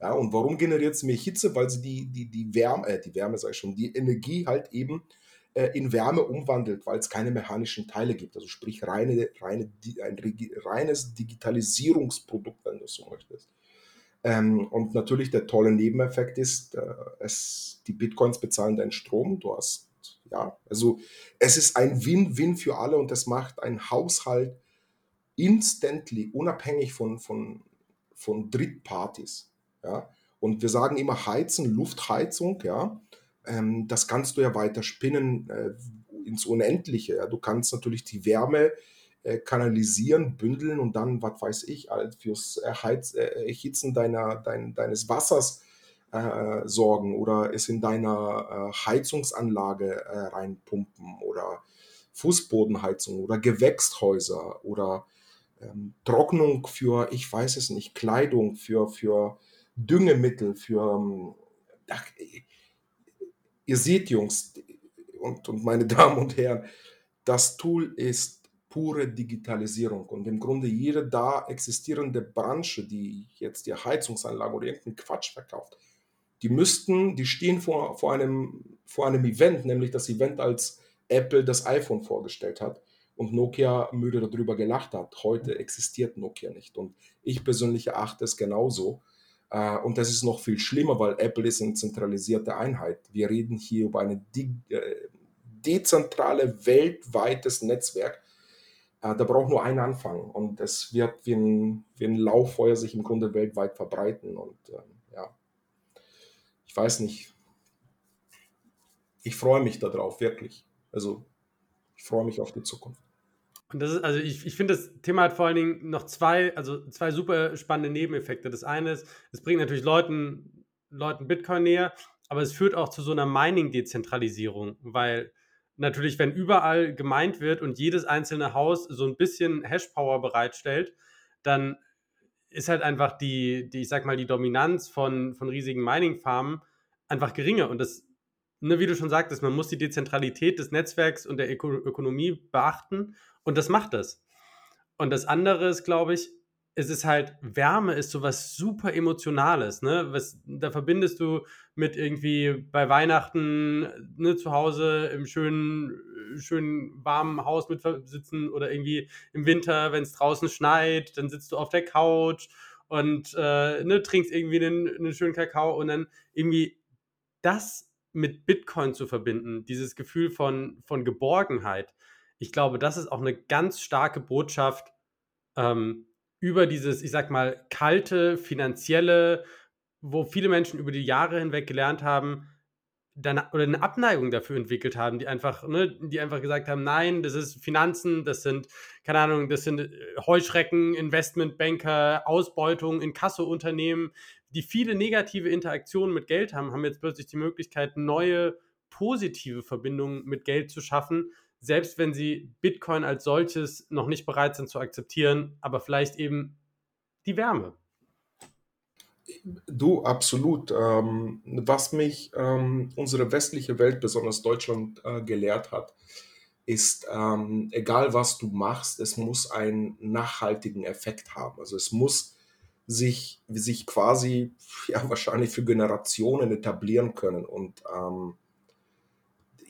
Ja, und warum generiert es mir Hitze? Weil sie die, die, die Wärme, äh, die Wärme sei schon, die Energie halt eben äh, in Wärme umwandelt, weil es keine mechanischen Teile gibt. Also sprich reine, reine, ein reines Digitalisierungsprodukt, wenn du so möchtest. Ähm, und natürlich der tolle Nebeneffekt ist, äh, es, die Bitcoins bezahlen deinen Strom. Du hast, ja, also es ist ein Win-Win für alle und das macht ein Haushalt instantly, unabhängig von, von, von Drittpartys. Ja. Und wir sagen immer Heizen, Luftheizung, ja ähm, das kannst du ja weiter spinnen äh, ins Unendliche. Ja. Du kannst natürlich die Wärme äh, kanalisieren, bündeln und dann, was weiß ich, halt fürs Erheiz, äh, Erhitzen deiner, dein, deines Wassers äh, sorgen oder es in deiner äh, Heizungsanlage reinpumpen oder Fußbodenheizung oder Gewächshäuser oder ähm, Trocknung für, ich weiß es nicht, Kleidung, für, für Düngemittel, für ähm, ach, ihr seht, Jungs und, und meine Damen und Herren, das Tool ist pure Digitalisierung und im Grunde jede da existierende Branche, die jetzt die Heizungsanlage oder irgendeinen Quatsch verkauft, die müssten, die stehen vor, vor, einem, vor einem Event, nämlich das Event, als Apple das iPhone vorgestellt hat und Nokia müde darüber gelacht hat. Heute existiert Nokia nicht und ich persönlich erachte es genauso. Äh, und das ist noch viel schlimmer, weil Apple ist eine zentralisierte Einheit. Wir reden hier über ein äh, dezentrale, weltweites Netzwerk. Äh, da braucht nur ein Anfang und es wird wie ein, wie ein Lauffeuer sich im Grunde weltweit verbreiten. Und ja, ich weiß nicht. Ich freue mich darauf, wirklich. Also, ich freue mich auf die Zukunft. Und das ist, also ich, ich finde, das Thema hat vor allen Dingen noch zwei, also zwei super spannende Nebeneffekte. Das eine ist, es bringt natürlich Leuten, Leuten Bitcoin näher, aber es führt auch zu so einer Mining-Dezentralisierung, weil natürlich, wenn überall gemeint wird und jedes einzelne Haus so ein bisschen Hashpower bereitstellt, dann ist halt einfach die, die ich sag mal, die Dominanz von, von riesigen Mining-Farmen einfach geringer. Und das, ne, wie du schon sagtest, man muss die Dezentralität des Netzwerks und der Öko Ökonomie beachten und das macht das. Und das andere ist, glaube ich, es ist halt, Wärme ist so was super Emotionales, ne? Was, da verbindest du mit irgendwie bei Weihnachten ne, zu Hause im schönen, schönen warmen Haus mit sitzen oder irgendwie im Winter, wenn es draußen schneit, dann sitzt du auf der Couch und äh, ne, trinkst irgendwie einen, einen schönen Kakao und dann irgendwie das mit Bitcoin zu verbinden, dieses Gefühl von, von Geborgenheit, ich glaube, das ist auch eine ganz starke Botschaft, ähm, über dieses, ich sag mal, kalte, finanzielle, wo viele Menschen über die Jahre hinweg gelernt haben, dann, oder eine Abneigung dafür entwickelt haben, die einfach, ne, die einfach gesagt haben, nein, das ist Finanzen, das sind, keine Ahnung, das sind äh, Heuschrecken, Investmentbanker, Ausbeutung, Inkasso-Unternehmen, die viele negative Interaktionen mit Geld haben, haben jetzt plötzlich die Möglichkeit, neue positive Verbindungen mit Geld zu schaffen, selbst wenn sie Bitcoin als solches noch nicht bereit sind zu akzeptieren, aber vielleicht eben die Wärme. Du, absolut. Ähm, was mich ähm, unsere westliche Welt, besonders Deutschland, äh, gelehrt hat, ist, ähm, egal was du machst, es muss einen nachhaltigen Effekt haben. Also es muss sich, sich quasi ja, wahrscheinlich für Generationen etablieren können. Und ähm,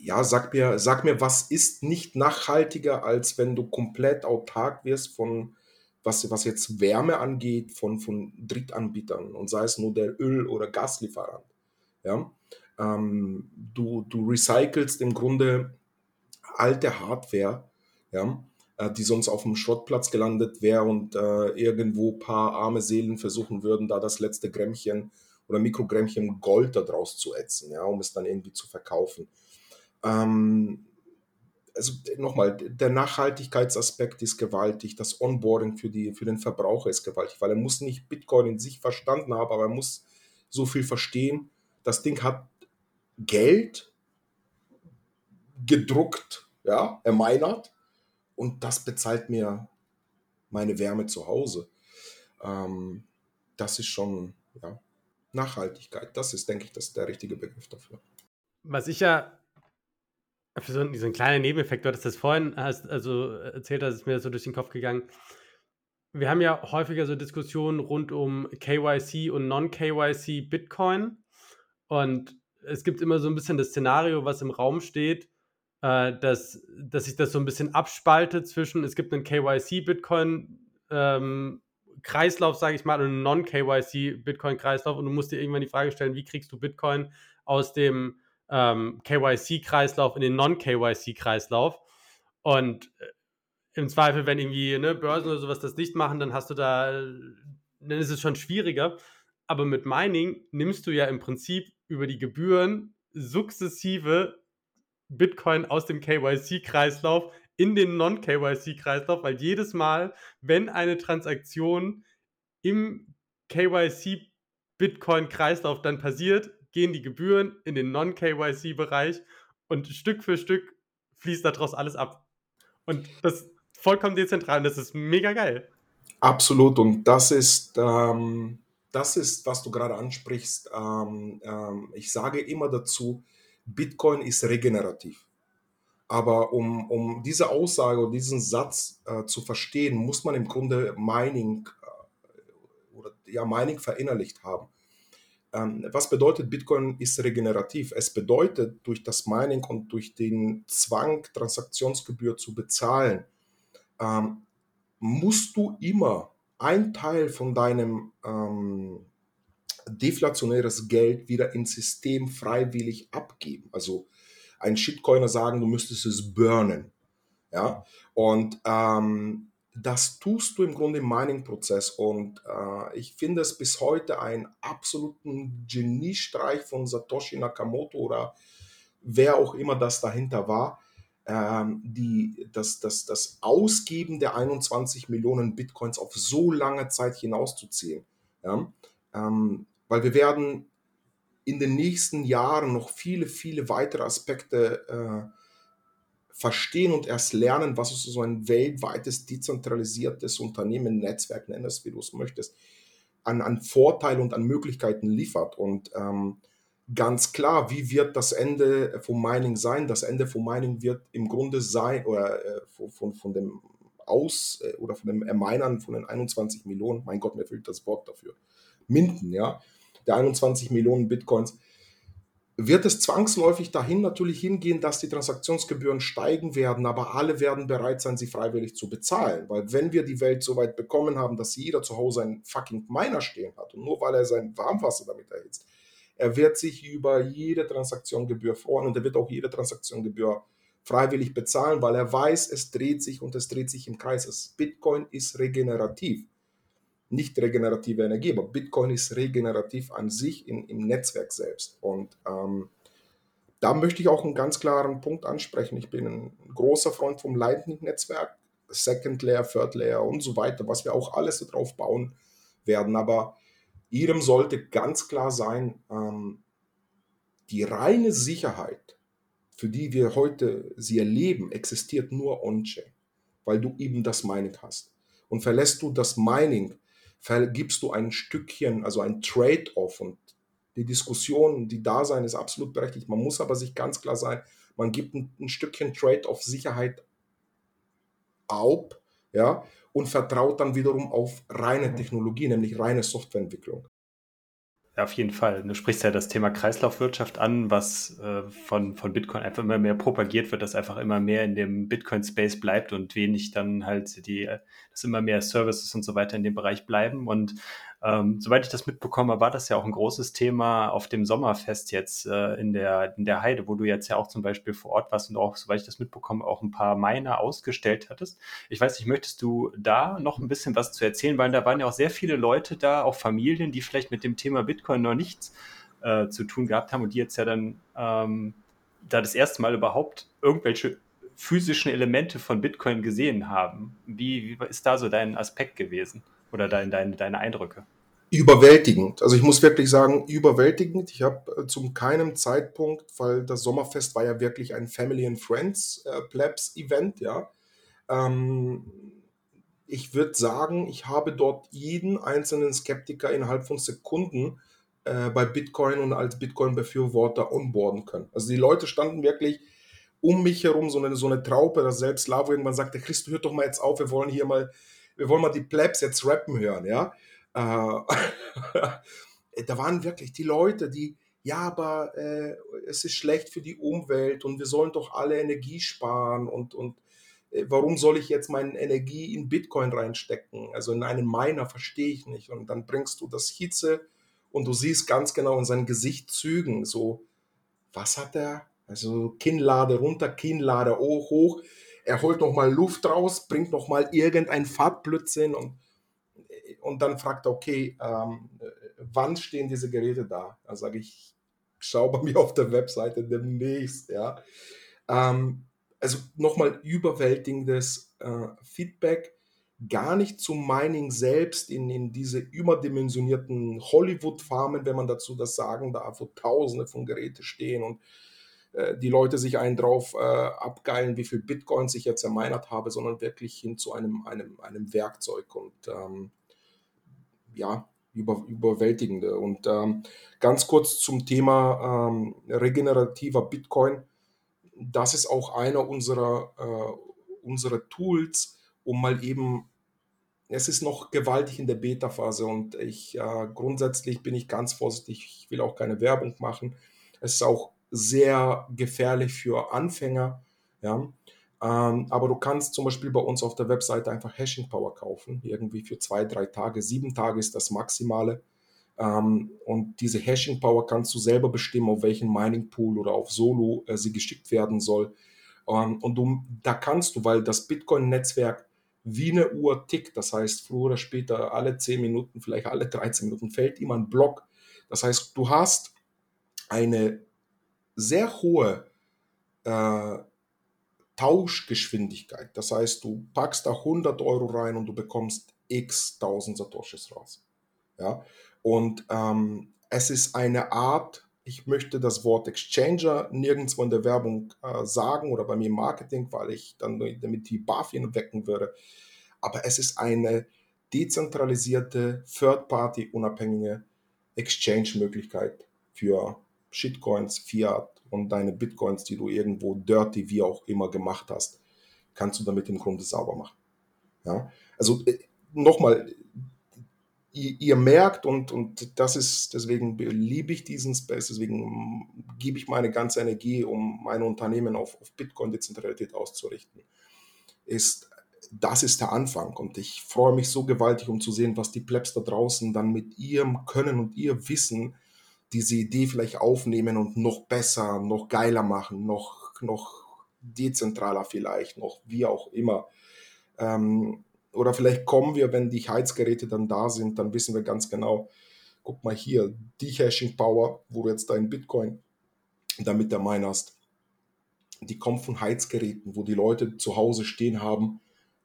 ja, sag mir, sag mir, was ist nicht nachhaltiger, als wenn du komplett autark wirst von, was, was jetzt Wärme angeht, von, von Drittanbietern und sei es nur der Öl- oder Gaslieferant. Ja? Ähm, du, du recycelst im Grunde alte Hardware, ja, äh, die sonst auf dem Schrottplatz gelandet wäre und äh, irgendwo ein paar arme Seelen versuchen würden, da das letzte Grämmchen oder Mikrogrämmchen Gold daraus zu ätzen, ja, um es dann irgendwie zu verkaufen. Ähm, also nochmal, der Nachhaltigkeitsaspekt ist gewaltig, das Onboarding für, die, für den Verbraucher ist gewaltig, weil er muss nicht Bitcoin in sich verstanden haben, aber er muss so viel verstehen. Das Ding hat Geld gedruckt, ja, ermeinert und das bezahlt mir meine Wärme zu Hause. Ähm, das ist schon ja, Nachhaltigkeit. Das ist, denke ich, das der richtige Begriff dafür. Was ich ja für so, so ein kleiner Nebeneffekt, du hattest das vorhin hast, also erzählt, das ist mir so durch den Kopf gegangen. Wir haben ja häufiger so Diskussionen rund um KYC und Non-KYC Bitcoin. Und es gibt immer so ein bisschen das Szenario, was im Raum steht, äh, dass, dass sich das so ein bisschen abspaltet zwischen, es gibt einen KYC-Bitcoin ähm, Kreislauf, sage ich mal, und einen Non-KYC Bitcoin Kreislauf und du musst dir irgendwann die Frage stellen, wie kriegst du Bitcoin aus dem ähm, KYC-Kreislauf in den Non-KYC-Kreislauf. Und äh, im Zweifel, wenn irgendwie ne, Börsen oder sowas das nicht machen, dann hast du da, dann ist es schon schwieriger. Aber mit Mining nimmst du ja im Prinzip über die Gebühren sukzessive Bitcoin aus dem KYC-Kreislauf in den Non-KYC-Kreislauf, weil jedes Mal, wenn eine Transaktion im KYC-Bitcoin-Kreislauf dann passiert, gehen die Gebühren in den Non-KYC-Bereich und Stück für Stück fließt daraus alles ab. Und das ist vollkommen dezentral und das ist mega geil. Absolut und das ist, ähm, das ist, was du gerade ansprichst. Ähm, ähm, ich sage immer dazu, Bitcoin ist regenerativ. Aber um, um diese Aussage oder diesen Satz äh, zu verstehen, muss man im Grunde Mining äh, oder ja, Mining verinnerlicht haben. Ähm, was bedeutet Bitcoin ist regenerativ? Es bedeutet, durch das Mining und durch den Zwang, Transaktionsgebühr zu bezahlen, ähm, musst du immer ein Teil von deinem ähm, deflationäres Geld wieder ins System freiwillig abgeben. Also ein Shitcoiner sagen, du müsstest es burnen. Ja, und ähm, das tust du im Grunde im Mining-Prozess und äh, ich finde es bis heute einen absoluten Geniestreich von Satoshi Nakamoto oder wer auch immer das dahinter war, ähm, die, das, das, das Ausgeben der 21 Millionen Bitcoins auf so lange Zeit hinauszuziehen. Ja? Ähm, weil wir werden in den nächsten Jahren noch viele, viele weitere Aspekte äh, verstehen und erst lernen, was ist so ein weltweites, dezentralisiertes Unternehmen, Netzwerk, nenn es wie du es möchtest, an, an Vorteile und an Möglichkeiten liefert. Und ähm, ganz klar, wie wird das Ende vom Mining sein? Das Ende vom Mining wird im Grunde sein, oder äh, von, von dem Aus- äh, oder von dem Erminern von den 21 Millionen, mein Gott, mir fehlt das Wort dafür, Minden, ja, der 21 Millionen Bitcoins, wird es zwangsläufig dahin natürlich hingehen, dass die Transaktionsgebühren steigen werden, aber alle werden bereit sein, sie freiwillig zu bezahlen. Weil wenn wir die Welt so weit bekommen haben, dass jeder zu Hause einen fucking Miner stehen hat und nur weil er sein Warmwasser damit erhitzt, er wird sich über jede Transaktionsgebühr freuen und er wird auch jede Transaktionsgebühr freiwillig bezahlen, weil er weiß, es dreht sich und es dreht sich im Kreis. Das Bitcoin ist regenerativ. Nicht regenerative Energie, aber Bitcoin ist regenerativ an sich in, im Netzwerk selbst. Und ähm, da möchte ich auch einen ganz klaren Punkt ansprechen. Ich bin ein großer Freund vom Lightning-Netzwerk, Second Layer, Third Layer und so weiter, was wir auch alles drauf bauen werden. Aber jedem sollte ganz klar sein, ähm, die reine Sicherheit, für die wir heute sie erleben, existiert nur on-chain, weil du eben das Mining hast. Und verlässt du das Mining, vergibst du ein Stückchen, also ein Trade-off und die Diskussion, die da sein, ist absolut berechtigt. Man muss aber sich ganz klar sein, man gibt ein, ein Stückchen Trade-off Sicherheit auf, ja, und vertraut dann wiederum auf reine mhm. Technologie, nämlich reine Softwareentwicklung. Ja, auf jeden Fall. Du sprichst ja das Thema Kreislaufwirtschaft an, was äh, von, von Bitcoin einfach immer mehr propagiert wird, dass einfach immer mehr in dem Bitcoin-Space bleibt und wenig dann halt die, dass immer mehr Services und so weiter in dem Bereich bleiben. Und ähm, soweit ich das mitbekomme, war das ja auch ein großes Thema auf dem Sommerfest jetzt äh, in, der, in der Heide, wo du jetzt ja auch zum Beispiel vor Ort warst und auch, soweit ich das mitbekomme, auch ein paar Miner ausgestellt hattest. Ich weiß nicht, möchtest du da noch ein bisschen was zu erzählen, weil da waren ja auch sehr viele Leute da, auch Familien, die vielleicht mit dem Thema Bitcoin noch nichts äh, zu tun gehabt haben und die jetzt ja dann ähm, da das erste Mal überhaupt irgendwelche physischen Elemente von Bitcoin gesehen haben. Wie, wie ist da so dein Aspekt gewesen? Oder dein, dein, deine Eindrücke? Überwältigend. Also ich muss wirklich sagen, überwältigend. Ich habe äh, zum keinem Zeitpunkt, weil das Sommerfest war ja wirklich ein Family and Friends äh, Plebs Event, ja. Ähm, ich würde sagen, ich habe dort jeden einzelnen Skeptiker innerhalb von Sekunden äh, bei Bitcoin und als Bitcoin-Befürworter onboarden können. Also die Leute standen wirklich um mich herum, so eine, so eine Traupe, dass selbst Lavo irgendwann sagte, Christ, hört doch mal jetzt auf, wir wollen hier mal wir wollen mal die Plebs jetzt rappen hören, ja. Äh, da waren wirklich die Leute, die, ja, aber äh, es ist schlecht für die Umwelt und wir sollen doch alle Energie sparen und, und äh, warum soll ich jetzt meine Energie in Bitcoin reinstecken? Also in einen Miner verstehe ich nicht. Und dann bringst du das Hitze und du siehst ganz genau in seinen Gesichtszügen so, was hat er? Also Kinnlade runter, Kinnlade hoch, hoch er holt noch mal Luft raus, bringt noch mal irgendein Farbblödsinn und, und dann fragt er, okay, ähm, wann stehen diese Geräte da? Dann sage ich, schau bei mir auf der Webseite demnächst, ja. Ähm, also nochmal überwältigendes äh, Feedback, gar nicht zum Mining selbst in, in diese überdimensionierten Hollywood-Farmen, wenn man dazu das sagen darf, wo tausende von Geräten stehen und die Leute sich einen drauf äh, abgeilen, wie viel Bitcoins ich jetzt ermeinert habe, sondern wirklich hin zu einem, einem, einem Werkzeug und ähm, ja, über, überwältigende. Und ähm, ganz kurz zum Thema ähm, regenerativer Bitcoin. Das ist auch einer unserer, äh, unserer Tools, um mal eben es ist noch gewaltig in der Beta-Phase und ich äh, grundsätzlich bin ich ganz vorsichtig. Ich will auch keine Werbung machen. Es ist auch sehr gefährlich für Anfänger. Ja. Ähm, aber du kannst zum Beispiel bei uns auf der Webseite einfach Hashing Power kaufen, irgendwie für zwei, drei Tage. Sieben Tage ist das Maximale. Ähm, und diese Hashing Power kannst du selber bestimmen, auf welchen Mining Pool oder auf Solo äh, sie geschickt werden soll. Ähm, und du, da kannst du, weil das Bitcoin-Netzwerk wie eine Uhr tickt, das heißt, früher oder später, alle 10 Minuten, vielleicht alle 13 Minuten, fällt ihm ein Block. Das heißt, du hast eine sehr hohe äh, Tauschgeschwindigkeit. Das heißt, du packst da 100 Euro rein und du bekommst x 1000 Satoshis raus. Ja? Und ähm, es ist eine Art, ich möchte das Wort Exchanger nirgendwo in der Werbung äh, sagen oder bei mir im Marketing, weil ich dann damit die BaFin wecken würde. Aber es ist eine dezentralisierte, Third-Party-unabhängige Exchange-Möglichkeit für Shitcoins, Fiat und deine Bitcoins, die du irgendwo dirty, wie auch immer gemacht hast, kannst du damit im Grunde sauber machen. Ja? Also äh, nochmal, ihr, ihr, merkt und, und das ist, deswegen liebe ich diesen Space, deswegen gebe ich meine ganze Energie, um meine Unternehmen auf, auf Bitcoin-Dezentralität auszurichten, ist, das ist der Anfang und ich freue mich so gewaltig, um zu sehen, was die Plebs da draußen dann mit ihrem Können und ihr Wissen diese Idee vielleicht aufnehmen und noch besser, noch geiler machen, noch, noch dezentraler vielleicht, noch wie auch immer. Ähm, oder vielleicht kommen wir, wenn die Heizgeräte dann da sind, dann wissen wir ganz genau, guck mal hier, die Hashing Power, wo du jetzt deinen Bitcoin damit der minerst, die kommt von Heizgeräten, wo die Leute zu Hause stehen haben,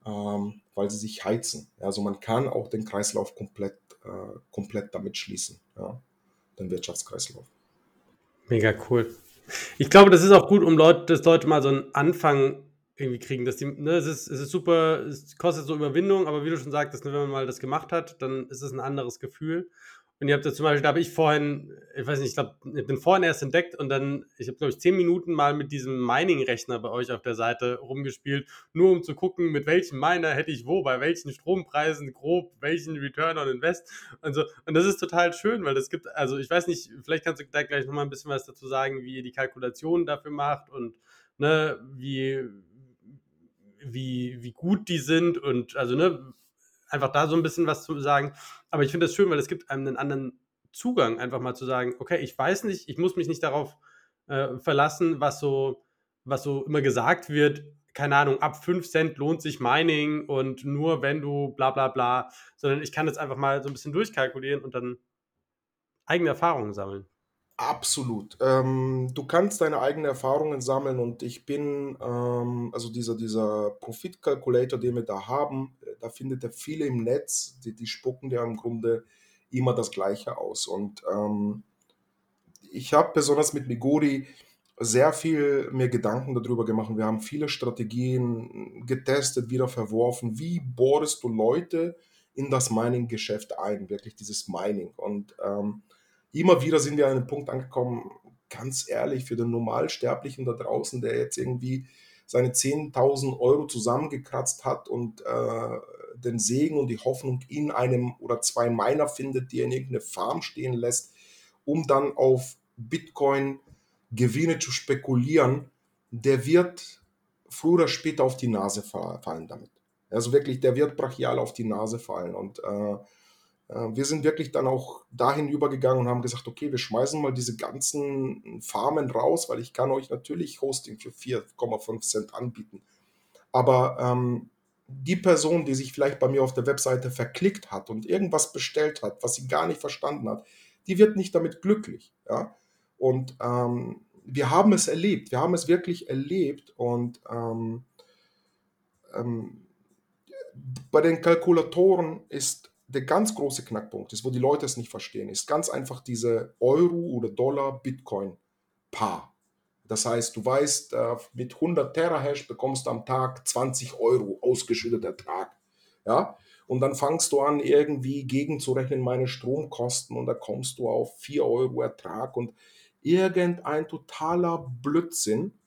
ähm, weil sie sich heizen. Also man kann auch den Kreislauf komplett, äh, komplett damit schließen, ja, den Wirtschaftskreislauf. Mega cool. Ich glaube, das ist auch gut, um Leute, dass Leute mal so einen Anfang irgendwie kriegen. Dass die, ne, es, ist, es ist super, es kostet so Überwindung, aber wie du schon sagtest, ne, wenn man mal das gemacht hat, dann ist es ein anderes Gefühl. Und ihr habt ja zum Beispiel, da habe ich vorhin, ich weiß nicht, ich glaube, ich bin vorhin erst entdeckt und dann, ich habe, glaube ich, zehn Minuten mal mit diesem Mining-Rechner bei euch auf der Seite rumgespielt, nur um zu gucken, mit welchem Miner hätte ich wo, bei welchen Strompreisen, grob, welchen Return on Invest und so. Und das ist total schön, weil es gibt, also ich weiß nicht, vielleicht kannst du da gleich nochmal ein bisschen was dazu sagen, wie ihr die Kalkulationen dafür macht und ne, wie, wie, wie gut die sind und also ne, einfach da so ein bisschen was zu sagen. Aber ich finde das schön, weil es gibt einem einen anderen Zugang, einfach mal zu sagen, okay, ich weiß nicht, ich muss mich nicht darauf äh, verlassen, was so, was so immer gesagt wird, keine Ahnung, ab 5 Cent lohnt sich Mining und nur wenn du bla bla bla, sondern ich kann das einfach mal so ein bisschen durchkalkulieren und dann eigene Erfahrungen sammeln. Absolut. Ähm, du kannst deine eigenen Erfahrungen sammeln und ich bin, ähm, also dieser, dieser Profit-Calculator, den wir da haben, äh, da findet er viele im Netz, die, die spucken dir im Grunde immer das Gleiche aus. Und ähm, ich habe besonders mit Migori sehr viel mir Gedanken darüber gemacht. Wir haben viele Strategien getestet, wieder verworfen. Wie bohrst du Leute in das Mining-Geschäft ein? Wirklich dieses Mining. Und ähm, immer wieder sind wir an einem Punkt angekommen, ganz ehrlich, für den Normalsterblichen da draußen, der jetzt irgendwie seine 10.000 Euro zusammengekratzt hat und äh, den Segen und die Hoffnung in einem oder zwei Miner findet, die er in irgendeine Farm stehen lässt, um dann auf Bitcoin Gewinne zu spekulieren, der wird früher oder später auf die Nase fallen damit. Also wirklich, der wird brachial auf die Nase fallen und äh, wir sind wirklich dann auch dahin übergegangen und haben gesagt, okay, wir schmeißen mal diese ganzen Farmen raus, weil ich kann euch natürlich Hosting für 4,5 Cent anbieten. Aber ähm, die Person, die sich vielleicht bei mir auf der Webseite verklickt hat und irgendwas bestellt hat, was sie gar nicht verstanden hat, die wird nicht damit glücklich. Ja? Und ähm, wir haben es erlebt, wir haben es wirklich erlebt und ähm, ähm bei den Kalkulatoren ist der ganz große Knackpunkt ist, wo die Leute es nicht verstehen, ist ganz einfach diese Euro oder Dollar Bitcoin Paar. Das heißt, du weißt, äh, mit 100 Terahash bekommst du am Tag 20 Euro ausgeschütteter Ertrag. Ja? Und dann fangst du an, irgendwie gegenzurechnen meine Stromkosten und da kommst du auf 4 Euro Ertrag und irgendein totaler Blödsinn,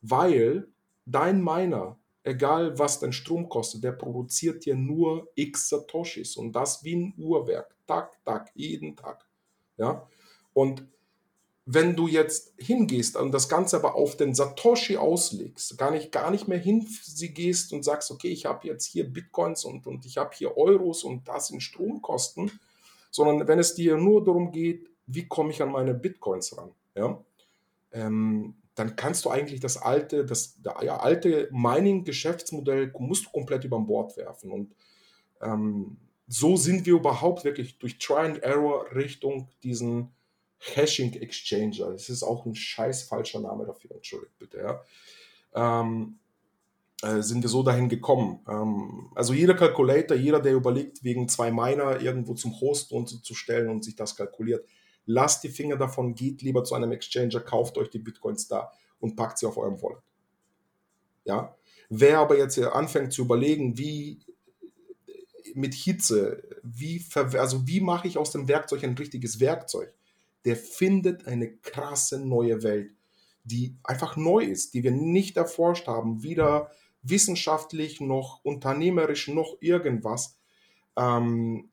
weil dein Miner egal was dein Strom kostet, der produziert dir nur x Satoshis und das wie ein Uhrwerk, Tag, Tag, jeden Tag. Ja? Und wenn du jetzt hingehst und das Ganze aber auf den Satoshi auslegst, gar nicht, gar nicht mehr hin sie gehst und sagst, okay, ich habe jetzt hier Bitcoins und, und ich habe hier Euros und das sind Stromkosten, sondern wenn es dir nur darum geht, wie komme ich an meine Bitcoins ran, ja, ähm, dann kannst du eigentlich das alte, das ja, alte Mining-Geschäftsmodell musst du komplett über Bord werfen. Und ähm, so sind wir überhaupt wirklich durch Try and Error Richtung diesen Hashing Exchanger. Das ist auch ein scheiß falscher Name dafür, entschuldigt bitte, ja. Ähm, äh, sind wir so dahin gekommen. Ähm, also jeder Calculator, jeder, der überlegt, wegen zwei Miner irgendwo zum Host und zu stellen und sich das kalkuliert, lasst die Finger davon, geht lieber zu einem Exchanger, kauft euch die Bitcoins da und packt sie auf eurem Wallet. Ja? Wer aber jetzt anfängt zu überlegen, wie mit Hitze, wie, also wie mache ich aus dem Werkzeug ein richtiges Werkzeug, der findet eine krasse neue Welt, die einfach neu ist, die wir nicht erforscht haben, weder wissenschaftlich noch unternehmerisch noch irgendwas. Ähm,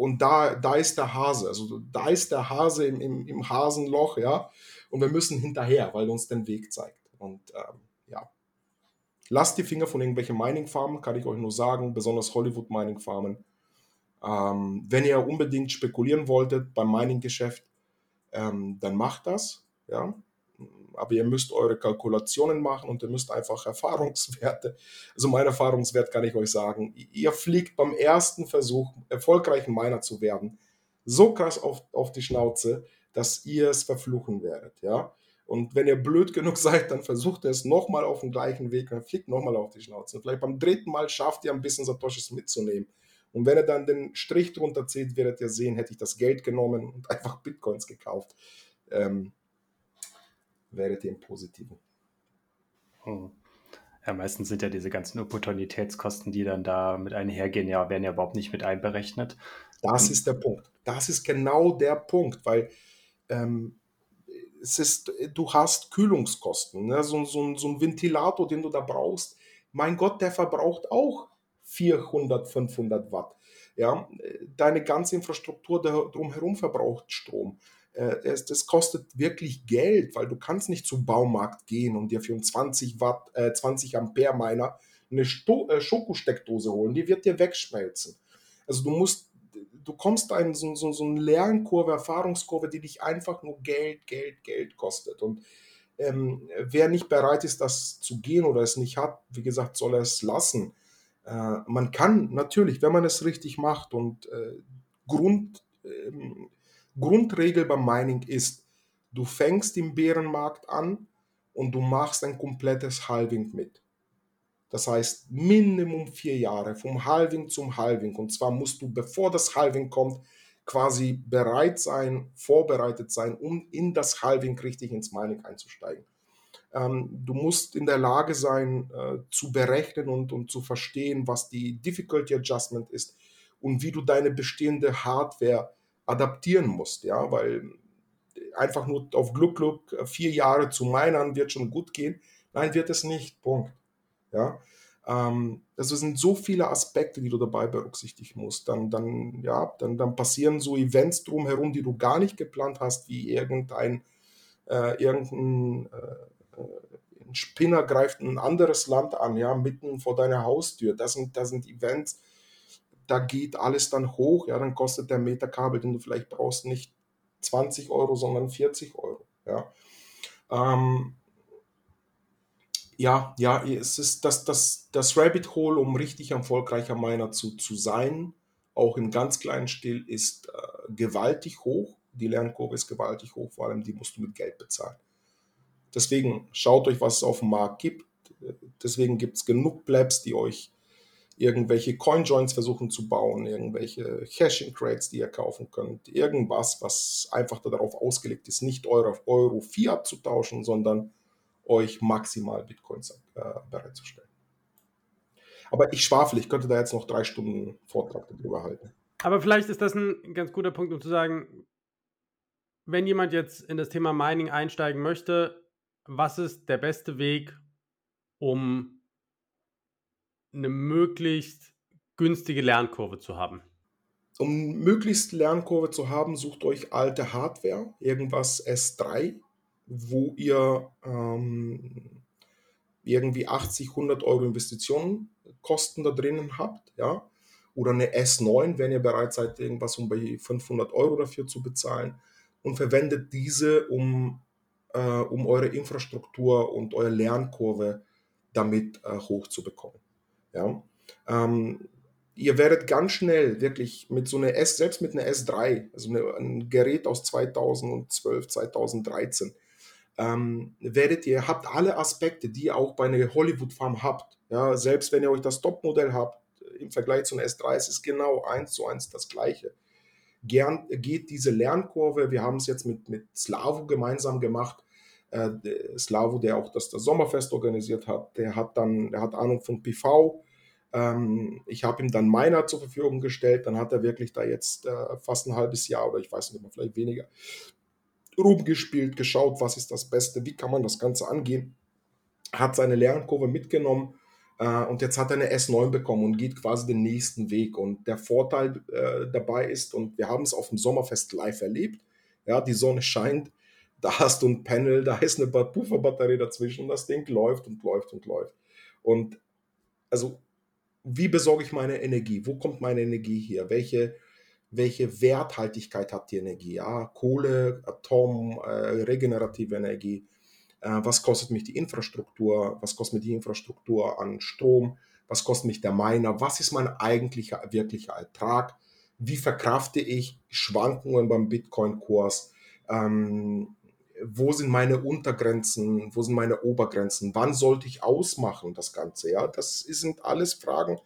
und da, da ist der Hase, also da ist der Hase im, im, im Hasenloch, ja, und wir müssen hinterher, weil uns den Weg zeigt. Und ähm, ja, lasst die Finger von irgendwelchen Mining-Farmen, kann ich euch nur sagen, besonders Hollywood-Mining-Farmen. Ähm, wenn ihr unbedingt spekulieren wolltet beim Mining-Geschäft, ähm, dann macht das, ja. Aber ihr müsst eure Kalkulationen machen und ihr müsst einfach Erfahrungswerte, also mein Erfahrungswert kann ich euch sagen, ihr fliegt beim ersten Versuch, erfolgreichen Miner zu werden, so krass auf, auf die Schnauze, dass ihr es verfluchen werdet, ja. Und wenn ihr blöd genug seid, dann versucht ihr es nochmal auf dem gleichen Weg und fliegt nochmal auf die Schnauze. Und vielleicht beim dritten Mal schafft ihr ein bisschen Satoshis mitzunehmen. Und wenn ihr dann den Strich drunter zieht, werdet ihr sehen, hätte ich das Geld genommen und einfach Bitcoins gekauft. Ähm, werdet ihr im Positiven. Hm. Ja, meistens sind ja diese ganzen Opportunitätskosten, die dann da mit einhergehen, ja, werden ja überhaupt nicht mit einberechnet. Das hm. ist der Punkt. Das ist genau der Punkt, weil ähm, es ist, du hast Kühlungskosten. Ne? So, so, so ein Ventilator, den du da brauchst, mein Gott, der verbraucht auch 400, 500 Watt. Ja, deine ganze Infrastruktur drumherum verbraucht Strom. Äh, das kostet wirklich Geld, weil du kannst nicht zum Baumarkt gehen und dir für einen 20 Watt, äh, 20 Ampere Miner eine Sto äh, Schokosteckdose holen. Die wird dir wegschmelzen. Also du musst, du kommst in so, so, so eine Lernkurve, Erfahrungskurve, die dich einfach nur Geld, Geld, Geld kostet. Und ähm, wer nicht bereit ist, das zu gehen oder es nicht hat, wie gesagt, soll er es lassen. Äh, man kann natürlich, wenn man es richtig macht und äh, Grund, ähm, Grundregel beim Mining ist, du fängst im Bärenmarkt an und du machst ein komplettes Halving mit. Das heißt, Minimum vier Jahre, vom Halving zum Halving. Und zwar musst du, bevor das Halving kommt, quasi bereit sein, vorbereitet sein, um in das Halving richtig ins Mining einzusteigen. Ähm, du musst in der Lage sein, äh, zu berechnen und, und zu verstehen, was die Difficulty Adjustment ist und wie du deine bestehende Hardware adaptieren musst, ja, weil einfach nur auf Glück, Glück vier Jahre zu minern wird schon gut gehen. Nein, wird es nicht. Punkt. Ja. Ähm, also sind so viele Aspekte, die du dabei berücksichtigen musst. Dann, dann, ja, dann, dann passieren so Events drumherum, die du gar nicht geplant hast, wie irgendein, äh, irgendein äh, ein Spinner greift ein anderes Land an, ja, mitten vor deiner Haustür. Das sind, das sind Events, da geht alles dann hoch, ja, dann kostet der Meterkabel, den du vielleicht brauchst, nicht 20 Euro, sondern 40 Euro. Ja, ähm, ja, ja, es ist das, das, das Rabbit Hole, um richtig erfolgreicher Miner zu, zu sein, auch im ganz kleinen Stil, ist äh, gewaltig hoch. Die Lernkurve ist gewaltig hoch, vor allem die musst du mit Geld bezahlen. Deswegen schaut euch, was es auf dem Markt gibt. Deswegen gibt es genug Blabs, die euch irgendwelche Coinjoins versuchen zu bauen, irgendwelche Hashing Crates, die ihr kaufen könnt, irgendwas, was einfach darauf ausgelegt ist, nicht eure Euro Fiat zu tauschen, sondern euch maximal Bitcoins äh, bereitzustellen. Aber ich schwafel, ich könnte da jetzt noch drei Stunden Vortrag darüber halten. Aber vielleicht ist das ein ganz guter Punkt, um zu sagen, wenn jemand jetzt in das Thema Mining einsteigen möchte, was ist der beste Weg, um eine möglichst günstige Lernkurve zu haben? Um möglichst Lernkurve zu haben, sucht euch alte Hardware, irgendwas S3, wo ihr ähm, irgendwie 80, 100 Euro Investitionen Kosten da drinnen habt, ja, oder eine S9, wenn ihr bereit seid, irgendwas um bei 500 Euro dafür zu bezahlen und verwendet diese, um, äh, um eure Infrastruktur und eure Lernkurve damit äh, hochzubekommen. Ja? Ähm, ihr werdet ganz schnell wirklich mit so einer S, selbst mit einer S3, also eine, ein Gerät aus 2012, 2013, ähm, werdet ihr, habt alle Aspekte, die ihr auch bei einer Hollywood Farm habt. Ja, selbst wenn ihr euch das Topmodell habt, im Vergleich zu einer S3 ist es genau eins zu eins das gleiche. Gern geht diese Lernkurve, wir haben es jetzt mit, mit Slavo gemeinsam gemacht, äh, Slavo, der auch das, das Sommerfest organisiert hat, der hat dann, der hat Ahnung von PV. Ähm, ich habe ihm dann meiner zur Verfügung gestellt, dann hat er wirklich da jetzt äh, fast ein halbes Jahr oder ich weiß nicht mehr, vielleicht weniger, rumgespielt, geschaut, was ist das Beste, wie kann man das Ganze angehen, hat seine Lernkurve mitgenommen äh, und jetzt hat er eine S9 bekommen und geht quasi den nächsten Weg. Und der Vorteil äh, dabei ist, und wir haben es auf dem Sommerfest live erlebt, ja, die Sonne scheint, da hast du ein Panel, da ist eine Pufferbatterie dazwischen, das Ding läuft und läuft und läuft. Und also, wie besorge ich meine Energie? Wo kommt meine Energie her? Welche, welche Werthaltigkeit hat die Energie? Ja, Kohle, Atom, äh, regenerative Energie. Äh, was kostet mich die Infrastruktur? Was kostet mich die Infrastruktur an Strom? Was kostet mich der Miner? Was ist mein eigentlicher, wirklicher Ertrag? Wie verkrafte ich Schwankungen beim Bitcoin-Kurs? Ähm, wo sind meine Untergrenzen? Wo sind meine Obergrenzen? Wann sollte ich ausmachen das Ganze? Ja, das sind alles Fragen,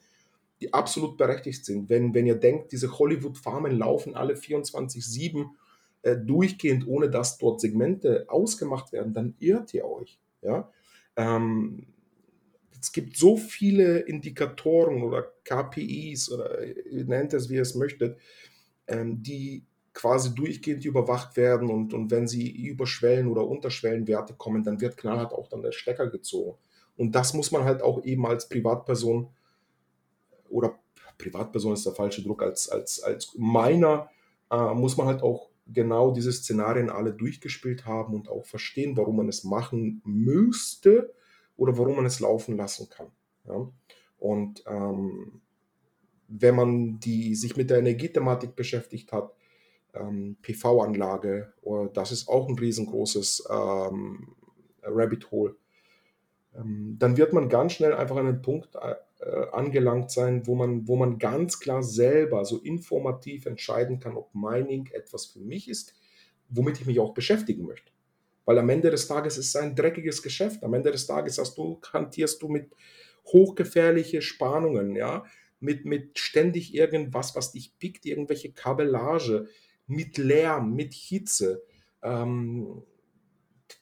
die absolut berechtigt sind. Wenn, wenn ihr denkt, diese Hollywood-Farmen laufen alle 24-7 äh, durchgehend, ohne dass dort Segmente ausgemacht werden, dann irrt ihr euch. Ja? Ähm, es gibt so viele Indikatoren oder KPIs oder nennt es, wie ihr es möchtet, ähm, die quasi durchgehend überwacht werden und, und wenn sie über Schwellen- oder Unterschwellenwerte kommen, dann wird knallhart auch dann der Stecker gezogen. Und das muss man halt auch eben als Privatperson oder Privatperson ist der falsche Druck, als, als, als Miner äh, muss man halt auch genau diese Szenarien alle durchgespielt haben und auch verstehen, warum man es machen müsste oder warum man es laufen lassen kann. Ja? Und ähm, wenn man die, sich mit der Energiethematik beschäftigt hat, ähm, PV-Anlage, das ist auch ein riesengroßes ähm, Rabbit Hole, ähm, dann wird man ganz schnell einfach an einen Punkt äh, angelangt sein, wo man, wo man ganz klar selber so informativ entscheiden kann, ob Mining etwas für mich ist, womit ich mich auch beschäftigen möchte. Weil am Ende des Tages ist es ein dreckiges Geschäft. Am Ende des Tages hast du, hantierst du mit hochgefährliche Spannungen, ja, mit, mit ständig irgendwas, was dich pickt, irgendwelche Kabellage, mit Lärm, mit Hitze. Ähm,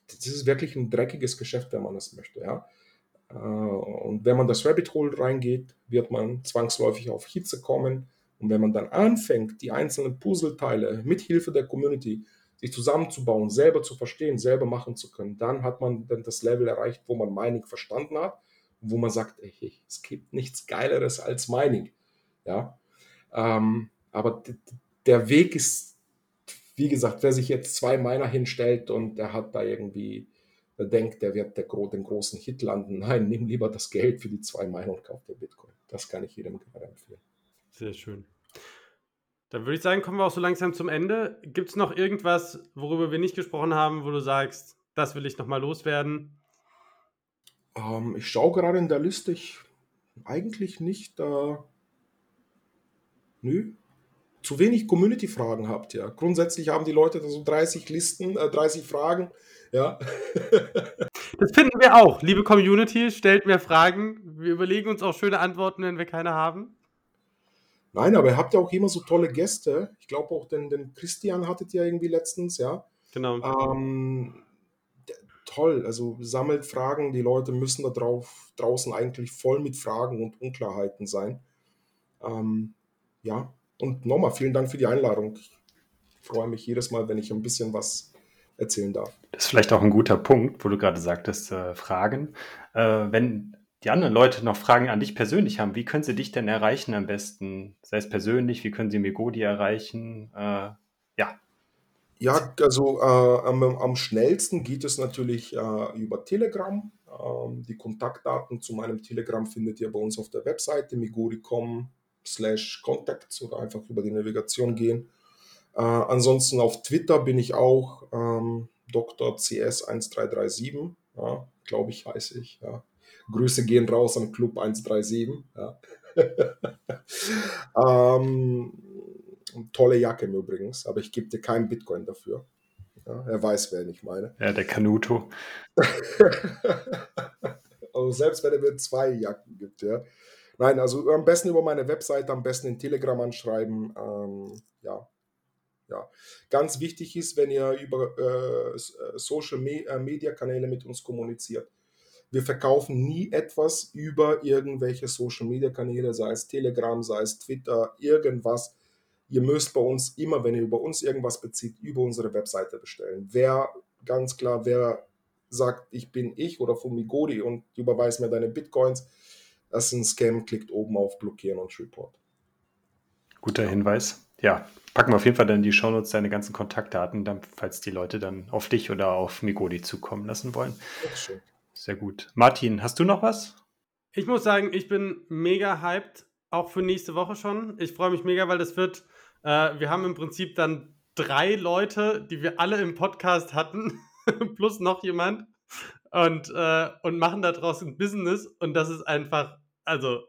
das ist wirklich ein dreckiges Geschäft, wenn man das möchte, ja. Äh, und wenn man das Rabbit Hole reingeht, wird man zwangsläufig auf Hitze kommen. Und wenn man dann anfängt, die einzelnen Puzzleteile mit Hilfe der Community sich zusammenzubauen, selber zu verstehen, selber machen zu können, dann hat man dann das Level erreicht, wo man Mining verstanden hat wo man sagt, ey, es gibt nichts Geileres als Mining. Ja? Ähm, aber der Weg ist, wie gesagt, wer sich jetzt zwei Miner hinstellt und der hat da irgendwie, der denkt, der wird der, den großen Hit landen. Nein, nimm lieber das Geld für die zwei Miner und kauf dir Bitcoin. Das kann ich jedem gerade empfehlen. Sehr schön. Dann würde ich sagen, kommen wir auch so langsam zum Ende. Gibt es noch irgendwas, worüber wir nicht gesprochen haben, wo du sagst, das will ich nochmal loswerden? Ähm, ich schaue gerade in der Liste, ich eigentlich nicht. Äh, nö. Zu wenig Community-Fragen habt ihr. Grundsätzlich haben die Leute da so 30 Listen, äh, 30 Fragen. Ja. das finden wir auch. Liebe Community, stellt mir Fragen. Wir überlegen uns auch schöne Antworten, wenn wir keine haben. Nein, aber ihr habt ja auch immer so tolle Gäste. Ich glaube auch den, den Christian hattet ihr irgendwie letztens, ja. Genau. Ähm, toll, also sammelt Fragen. Die Leute müssen da drauf, draußen eigentlich voll mit Fragen und Unklarheiten sein. Ähm, ja, und nochmal vielen Dank für die Einladung. Ich freue mich jedes Mal, wenn ich ein bisschen was erzählen darf. Das ist vielleicht auch ein guter Punkt, wo du gerade sagtest, äh, Fragen. Äh, wenn die anderen Leute noch Fragen an dich persönlich haben, wie können sie dich denn erreichen am besten? Sei es persönlich, wie können sie Megodi erreichen? Äh, ja. Ja, also äh, am, am, schnellsten geht es natürlich äh, über Telegram. Ähm, die Kontaktdaten zu meinem Telegram findet ihr bei uns auf der Webseite migori.com slash contacts oder einfach über die Navigation gehen. Äh, ansonsten auf Twitter bin ich auch ähm, Dr. CS1337, ja, glaube ich, heiße ich. Ja. Grüße gehen raus an Club 137. Ja. ähm, tolle Jacke Übrigens, aber ich gebe dir keinen Bitcoin dafür. Ja, er weiß, wer ich meine. Ja, der Kanuto. also selbst wenn er mir zwei Jacken gibt, ja. Nein, also am besten über meine Webseite, am besten in Telegram anschreiben. Ähm, ja. ja. Ganz wichtig ist, wenn ihr über äh, Social äh, Media Kanäle mit uns kommuniziert wir verkaufen nie etwas über irgendwelche Social Media Kanäle, sei es Telegram, sei es Twitter, irgendwas. Ihr müsst bei uns immer, wenn ihr über uns irgendwas bezieht, über unsere Webseite bestellen. Wer ganz klar, wer sagt, ich bin ich oder Fumigori und überweist mir deine Bitcoins, das ist ein Scam, klickt oben auf Blockieren und Report. Guter Hinweis. Ja, packen wir auf jeden Fall dann in die Shownotes deine ganzen Kontaktdaten, dann, falls die Leute dann auf dich oder auf Migodi zukommen lassen wollen. Schön. Sehr gut. Martin, hast du noch was? Ich muss sagen, ich bin mega hyped, auch für nächste Woche schon. Ich freue mich mega, weil das wird, äh, wir haben im Prinzip dann drei Leute, die wir alle im Podcast hatten, plus noch jemand. und, äh, und machen daraus ein Business und das ist einfach, also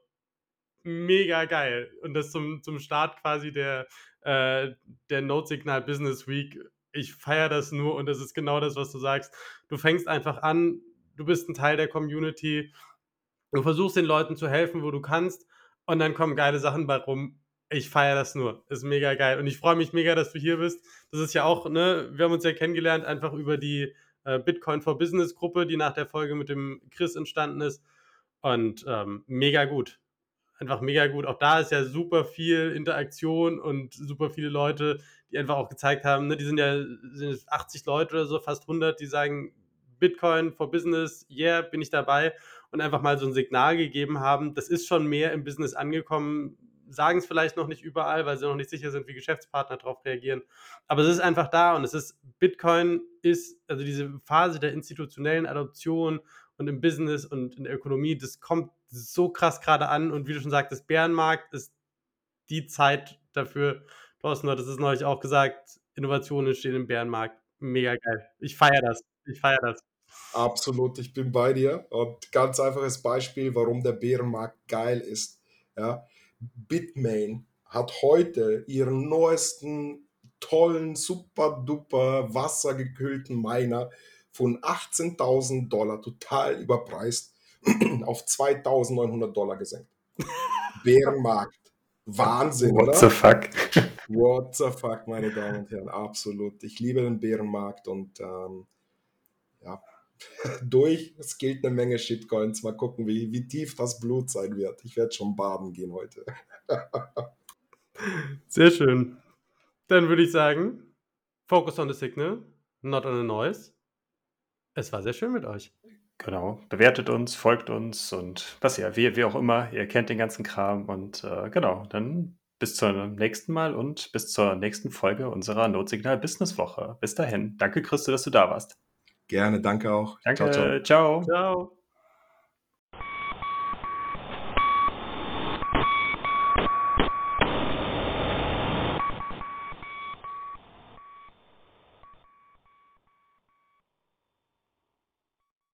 mega geil. Und das zum, zum Start quasi der, äh, der Note-Signal Business Week. Ich feiere das nur und das ist genau das, was du sagst. Du fängst einfach an, du bist ein Teil der Community, du versuchst den Leuten zu helfen, wo du kannst und dann kommen geile Sachen bei rum. Ich feiere das nur. Ist mega geil. Und ich freue mich mega, dass du hier bist. Das ist ja auch, ne, wir haben uns ja kennengelernt, einfach über die äh, Bitcoin for Business Gruppe, die nach der Folge mit dem Chris entstanden ist. Und ähm, mega gut. Einfach mega gut. Auch da ist ja super viel Interaktion und super viele Leute, die einfach auch gezeigt haben, ne, die sind ja sind 80 Leute oder so, fast 100, die sagen, Bitcoin for Business, yeah, bin ich dabei und einfach mal so ein Signal gegeben haben. Das ist schon mehr im Business angekommen, sagen es vielleicht noch nicht überall, weil sie noch nicht sicher sind, wie Geschäftspartner darauf reagieren. Aber es ist einfach da und es ist, Bitcoin ist, also diese Phase der institutionellen Adoption und im Business und in der Ökonomie, das kommt so krass gerade an und wie du schon sagtest, Bärenmarkt ist die Zeit dafür. Thorsten hat es neulich auch gesagt, Innovationen entstehen im Bärenmarkt. Mega geil. Ich feiere das. Ich feiere das. Absolut, ich bin bei dir. Und ganz einfaches Beispiel, warum der Bärenmarkt geil ist. Ja, Bitmain hat heute ihren neuesten, tollen, super duper wassergekühlten Miner von 18.000 Dollar total überpreist auf 2.900 Dollar gesenkt. Bärenmarkt. Wahnsinn, What oder? the fuck? What the fuck, meine Damen und Herren, absolut. Ich liebe den Bärenmarkt und ähm, ja, durch. Es gilt eine Menge Shitcoins. Mal gucken, wie, wie tief das Blut sein wird. Ich werde schon baden gehen heute. Sehr schön. Dann würde ich sagen, focus on the signal, not on the noise. Es war sehr schön mit euch. Genau. Bewertet uns, folgt uns und was ja, wie, wie auch immer. Ihr kennt den ganzen Kram und äh, genau, dann bis zum nächsten Mal und bis zur nächsten Folge unserer Notsignal Business Woche. Bis dahin. Danke, Christo, dass du da warst. Gerne, danke auch. Danke. ciao. ciao. Ciao.